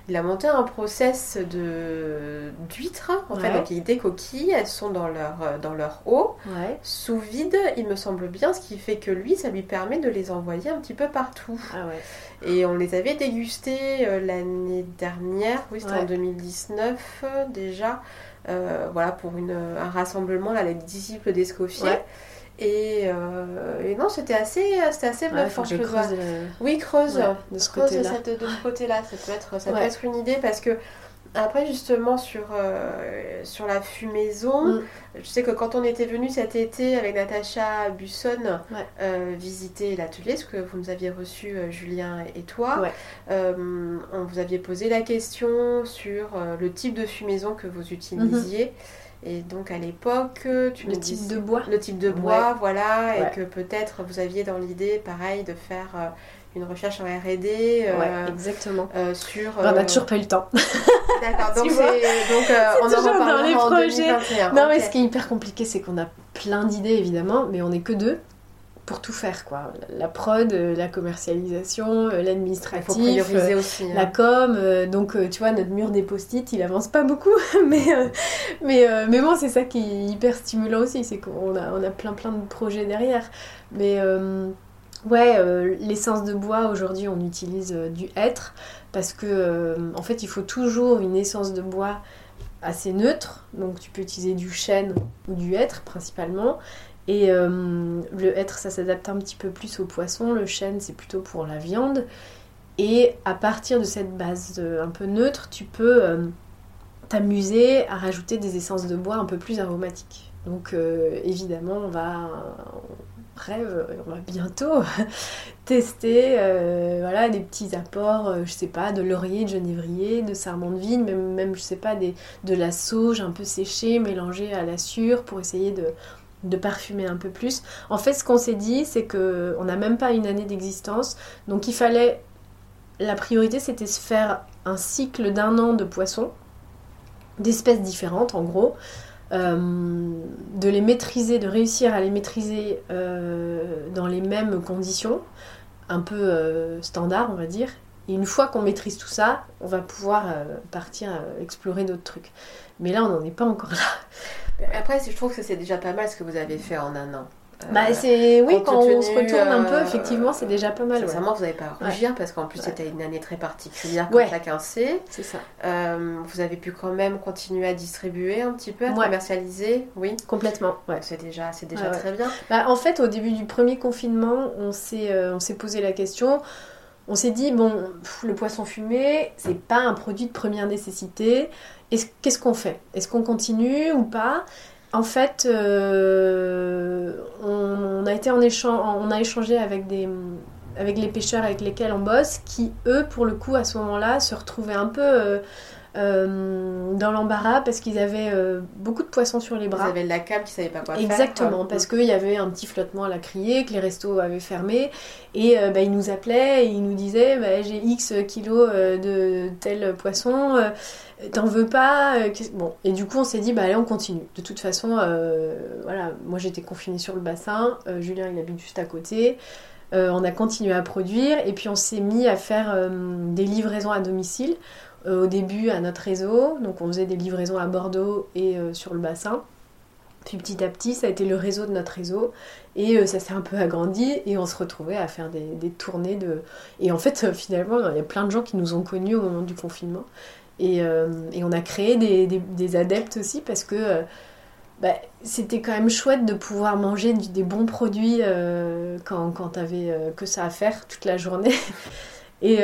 Il a monté un process de d'huîtres. En fait, donc il des coquilles, elles sont dans leur, dans leur eau, sous vide, il me semble bien, ce qui fait que lui, ça lui permet de les envoyer un petit peu partout. Ah Et on les avait dégustés euh, l'année dernière, oui, c'était en 2019 euh, déjà, euh, voilà, pour une, un rassemblement, là, les disciples d'Escoffier. Et, non, c'était assez, c'était assez bluffant. je creuse Oui, creuse. de ce côté-là. De, ce côté-là, ça peut être, ça peut être une idée parce que après, justement, sur, euh, sur la fumaison, mm. je sais que quand on était venu cet été avec Natacha Busson euh, visiter l'atelier, ce que vous nous aviez reçu, euh, Julien et toi, on vous aviez posé la question sur le type de fumaison que vous utilisiez. Mm-hmm. Et donc à l'époque, tu le type de bois, le type de bois, voilà, et que peut-être vous aviez dans l'idée, pareil, de faire une recherche en R&D ouais, exactement. sur. on n'a toujours pas eu le temps. D'accord. Donc, donc on en reparlera dans les projets. Non, mais ce qui est hyper compliqué, c'est qu'on a plein d'idées évidemment, mais on n'est que deux pour tout faire quoi. La prod, euh, la commercialisation, euh, l'administratif, euh, aussi, la hein. com. donc tu vois notre mur des post-it, il avance pas beaucoup, mais mais mais bon c'est ça qui est hyper stimulant aussi, c'est qu'on a on a plein plein de projets derrière. Mais ouais, l'essence de bois aujourd'hui on utilise du hêtre parce que en fait il faut toujours une essence de bois assez neutre, donc tu peux utiliser du chêne ou du hêtre principalement, et euh, le hêtre, ça s'adapte un petit peu plus au poisson. Le chêne, c'est plutôt pour la viande. Et à partir de cette base euh, un peu neutre, tu peux euh, t'amuser à rajouter des essences de bois un peu plus aromatiques. Donc évidemment, on va, on rêve, on va bientôt tester voilà, des petits apports, je sais pas, de laurier, de genévrier, de sarment de vigne, même, même je sais pas, de la sauge un peu séchée mélangée à la sûre pour essayer de de parfumer un peu plus. En fait, ce qu'on s'est dit, c'est que on n'a même pas une année d'existence, donc il fallait la priorité, c'était se faire un cycle d'un an de poissons, d'espèces différentes en gros, euh, de les maîtriser, de réussir à les maîtriser euh, dans les mêmes conditions, un peu euh, standard, on va dire. Et une fois qu'on maîtrise tout ça, on va pouvoir partir explorer d'autres trucs. Mais là, on n'en est pas encore là. Après, je trouve que c'est déjà pas mal ce que vous avez fait en un an. Bah, euh, c'est oui, quand on se retourne un peu, euh, effectivement, c'est déjà pas mal. Sincèrement, vous n'avez pas à rougir parce qu'en plus, c'était une année très particulière, comme chacun sait. C'est ça. Euh, vous avez pu quand même continuer à distribuer un petit peu, à commercialiser, oui Complètement, ouais. C'est déjà, c'est déjà très bien. Bah, en fait, au début du premier confinement, on s'est, on s'est posé la question. On s'est dit, bon, le poisson fumé, c'est pas un produit de première nécessité qu'est-ce qu'on fait? Est-ce qu'on continue ou pas? En fait, euh, on, a été en échange, on a échangé avec des avec les pêcheurs avec lesquels on bosse, qui eux, pour le coup, à ce moment-là, se retrouvaient un peu euh, euh, dans l'embarras parce qu'ils avaient beaucoup de poissons sur les bras. Ils avaient la cave qui savait pas quoi Exactement, faire. Exactement, parce qu'il y avait un petit flottement à la criée, que les restos avaient fermé. Et bah, ils nous appelaient et ils nous disaient bah, J'ai X kilos de tel poisson t'en veux pas euh, Bon, et du coup, on s'est dit, bah allez, on continue. De toute façon, euh, voilà, moi j'étais confinée sur le bassin, euh, Julien il habite juste à côté. on a continué à produire et puis on s'est mis à faire des livraisons à domicile. au début à notre réseau, donc on faisait des livraisons à Bordeaux et sur le bassin. Puis petit à petit, ça a été le réseau de notre réseau. Et ça s'est un peu agrandi et on se retrouvait à faire des, tournées de... Et en fait, finalement, il y a plein de gens qui nous ont connus au moment du confinement. Euh, et, on a créé des, adeptes aussi parce que euh, bah, c'était quand même chouette de pouvoir manger des bons produits euh, quand, quand t'avais que ça à faire toute la journée. Et,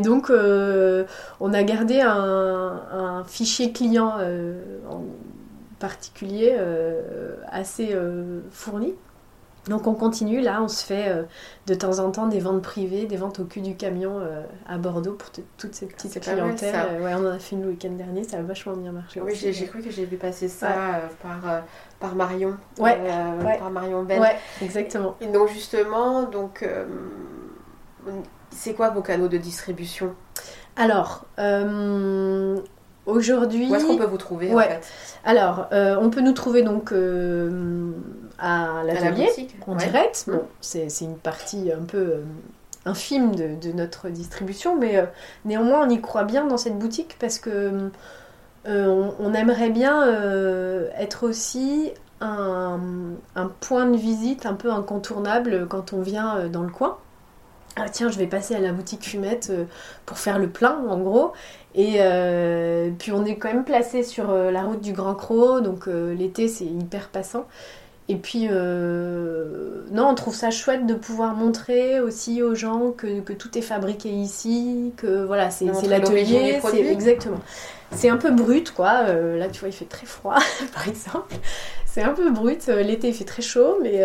donc, on a gardé un, fichier client en particulier assez fourni. Donc on continue, là on se fait euh, de temps en temps des ventes privées, des ventes au cul du camion euh, à Bordeaux pour toute cette petite clientèle. Euh, ouais, on en a fait une le week-end dernier, ça a vachement bien marché. Oui, j'ai cru que j'ai vu passer ça par, par Marion. Ouais, Par Marion Ben. Ouais, exactement. Et donc justement, donc c'est quoi vos canaux de distribution? Alors, aujourd'hui... Où est-ce qu'on peut vous trouver en fait? Alors, on peut nous trouver donc à l'atelier en direct. Bon, c'est une partie un peu euh, infime de, notre distribution, mais euh, néanmoins on y croit bien dans cette boutique parce que euh, on, aimerait bien être aussi un, point de visite un peu incontournable quand on vient dans le coin. Ah tiens, je vais passer à la boutique fumette pour faire le plein en gros. Et puis on est quand même placé sur la route du Grand Croc, donc l'été c'est hyper passant. Et puis, euh, non, on trouve ça chouette de pouvoir montrer aussi aux gens que, que tout est fabriqué ici, que voilà, c'est l'atelier, c'est exactement. C'est un peu brut, quoi. Euh, là, tu vois, il fait très froid, par exemple. C'est un peu brut. Euh, l'été, il fait très chaud, mais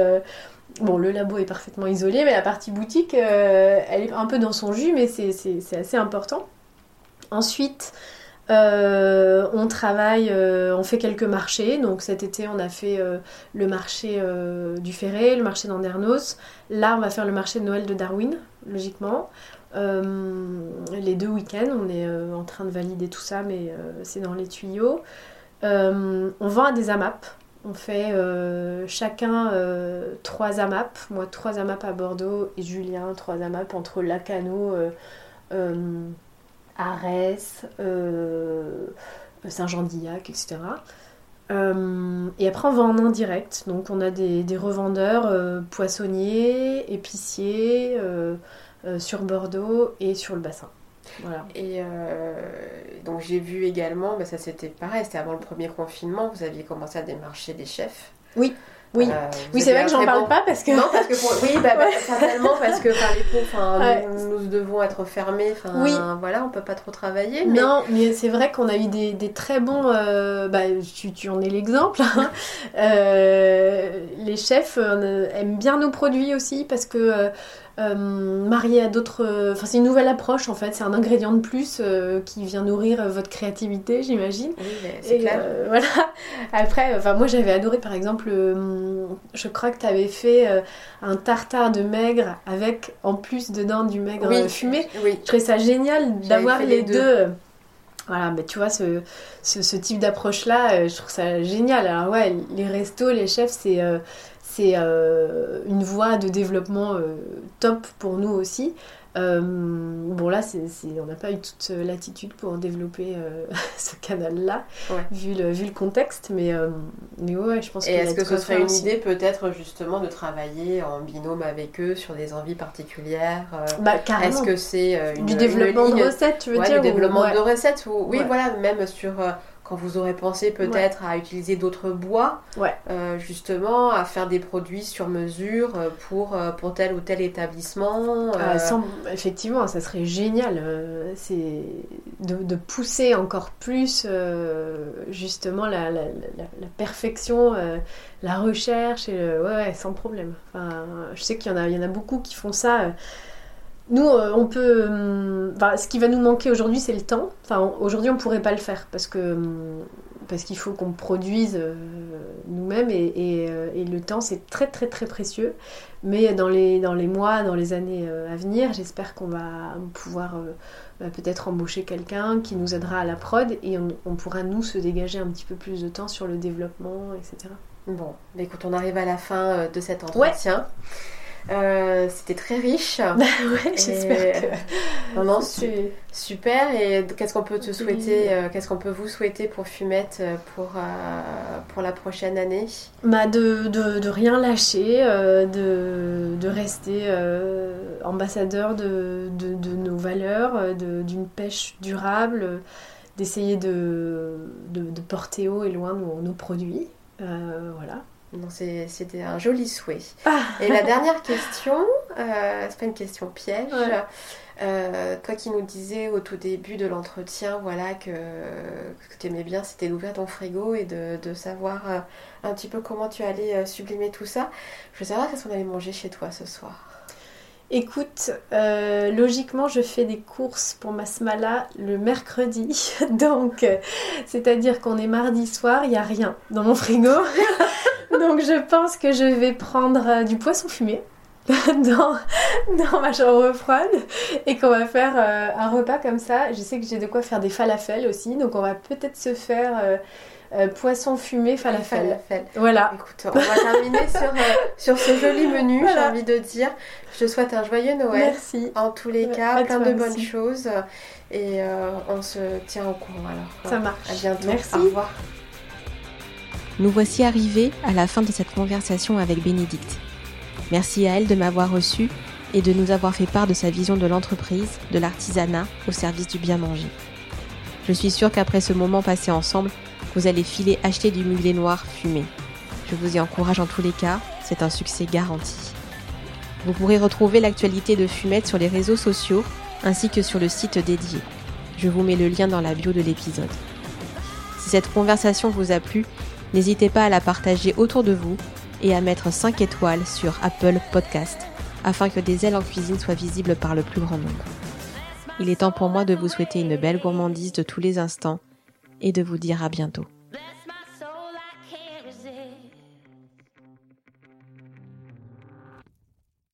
bon, le labo est parfaitement isolé, mais la partie boutique, elle est un peu dans son jus, mais c'est assez important. Ensuite, Euh, on travaille, euh, on fait quelques marchés. Donc cet été, on a fait euh, le marché du Ferré, le marché d'Andernos. Là, on va faire le marché de Noël de Darwin, logiquement. les deux week-ends, on est en train de valider tout ça, mais c'est dans les tuyaux. on vend à des AMAP. On fait chacun trois AMAP. Moi, trois AMAP à Bordeaux et Julien, trois AMAP entre Lacano. Arès, euh, Saint-Jean-d'Illac, etc. Euh, et après, on va en indirect. Donc, on a des, revendeurs euh, poissonniers, épiciers sur Bordeaux et sur le bassin. Voilà. Et donc, j'ai vu également, bah, ça c'était pareil, c'était avant le premier confinement, vous aviez commencé à démarcher des chefs. Oui. Oui, euh, oui c'est vrai que j'en parle pas parce que. Non, parce que pour... oui, bah, bah, certainement parce que par les pots, nous, devons être fermés. Oui. Voilà, on peut pas trop travailler. Mais... Non, mais c'est vrai qu'on a eu des, des très bons. Euh, bah, tu, tu, en es l'exemple. Hein. Euh, les chefs aiment bien nos produits aussi parce que euh, marié à d'autres. Enfin, c'est une nouvelle approche en fait. C'est un ingrédient de plus euh, qui vient nourrir votre créativité, j'imagine. Oui, c'est clair. Euh, voilà. Après, enfin, moi j'avais adoré par exemple. je crois que tu avais fait un tartare de maigre avec en plus dedans du maigre fumé. Oui. Je trouvais ça génial d'avoir les, deux. Voilà, mais tu vois, ce, ce, ce type d'approche-là, je trouve ça génial. Alors ouais, les restos, les chefs, c'est c'est euh, une voie de développement euh, top pour nous aussi. Euh, bon là, on n'a pas eu toute l'attitude pour développer ce canal-là, vu, le, vu le contexte, mais, mais ouais, je pense Et est-ce que ce serait une idée peut-être justement de travailler en binôme avec eux sur des envies particulières bah, carrément. Est-ce que c'est du développement de recettes, tu veux dire Du développement de recettes, ou... oui, voilà, même sur quand vous aurez pensé peut-être à utiliser d'autres bois, euh, justement, à faire des produits sur mesure euh, pour, euh, pour tel ou tel établissement. effectivement, ça serait génial. c'est de, pousser encore plus justement la, la, perfection, la recherche, et ouais, sans problème. Enfin, je sais qu'il y, en a, il y en a beaucoup qui font ça nous, euh, on peut. Hum, ce qui va nous manquer aujourd'hui, c'est le temps. Enfin, aujourd'hui, on pourrait pas le faire parce que parce qu'il faut qu'on produise euh, nous-mêmes et, euh, et, le temps, c'est très très très précieux. Mais dans les dans les mois, dans les années à venir, j'espère qu'on va pouvoir bah, peut-être embaucher quelqu'un qui nous aidera à la prod et on, pourra nous se dégager un petit peu plus de temps sur le développement, etc. Bon, bah, écoute, on arrive à la fin de cet entretien. Euh, c'était très riche. ouais, j'espère que. Non, non, super. Et qu'est-ce qu'on peut te souhaiter euh, Qu'est-ce qu'on peut vous souhaiter pour Fumette euh, pour, pour la prochaine année? Bah de, de, de rien lâcher, de, de rester ambassadeur de, de, nos valeurs, d'une pêche durable, d'essayer de, de, porter haut et loin nos, nos produits. voilà. C'était un joli souhait. Ah. Et la dernière question, euh, c'est pas une question piège. Euh, toi qui nous disais au tout début de l'entretien voilà, que, que tu aimais bien, c'était d'ouvrir ton frigo et de, de savoir euh, un petit peu comment tu allais euh, sublimer tout ça. Je veux savoir qu'est-ce qu'on allait manger chez toi ce soir. Écoute, logiquement, je fais des courses pour ma smala le mercredi. Donc, c'est-à-dire qu'on est mardi soir, il n'y a rien dans mon frigo. Donc je pense que je vais prendre euh, du poisson fumé dans, dans ma chambre froide et qu'on va faire euh, un repas comme ça. Je sais que j'ai de quoi faire des falafels aussi, donc on va peut-être se faire euh, poisson fumé falafel. Voilà. Écoute, on va terminer sur, sur ce joli menu, j'ai envie de dire. Je te souhaite un joyeux Noël. Merci. En tous les cas, plein de bonnes choses et on se tient au courant alors. Ça marche. À bientôt. Merci. Au revoir. Nous voici arrivés à la fin de cette conversation avec Bénédicte. Merci à elle de m'avoir reçu et de nous avoir fait part de sa vision de l'entreprise, de l'artisanat au service du bien manger. Je suis sûre qu'après ce moment passé ensemble, vous allez filer acheter du mulet noir fumé. Je vous y encourage en tous les cas, c'est un succès garanti. Vous pourrez retrouver l'actualité de Fumette sur les réseaux sociaux ainsi que sur le site dédié. Je vous mets le lien dans la bio de l'épisode. Si cette conversation vous a plu, N'hésitez pas à la partager autour de vous et à mettre 5 étoiles sur Apple Podcast afin que des ailes en cuisine soient visibles par le plus grand nombre. Il est temps pour moi de vous souhaiter une belle gourmandise de tous les instants et de vous dire à bientôt.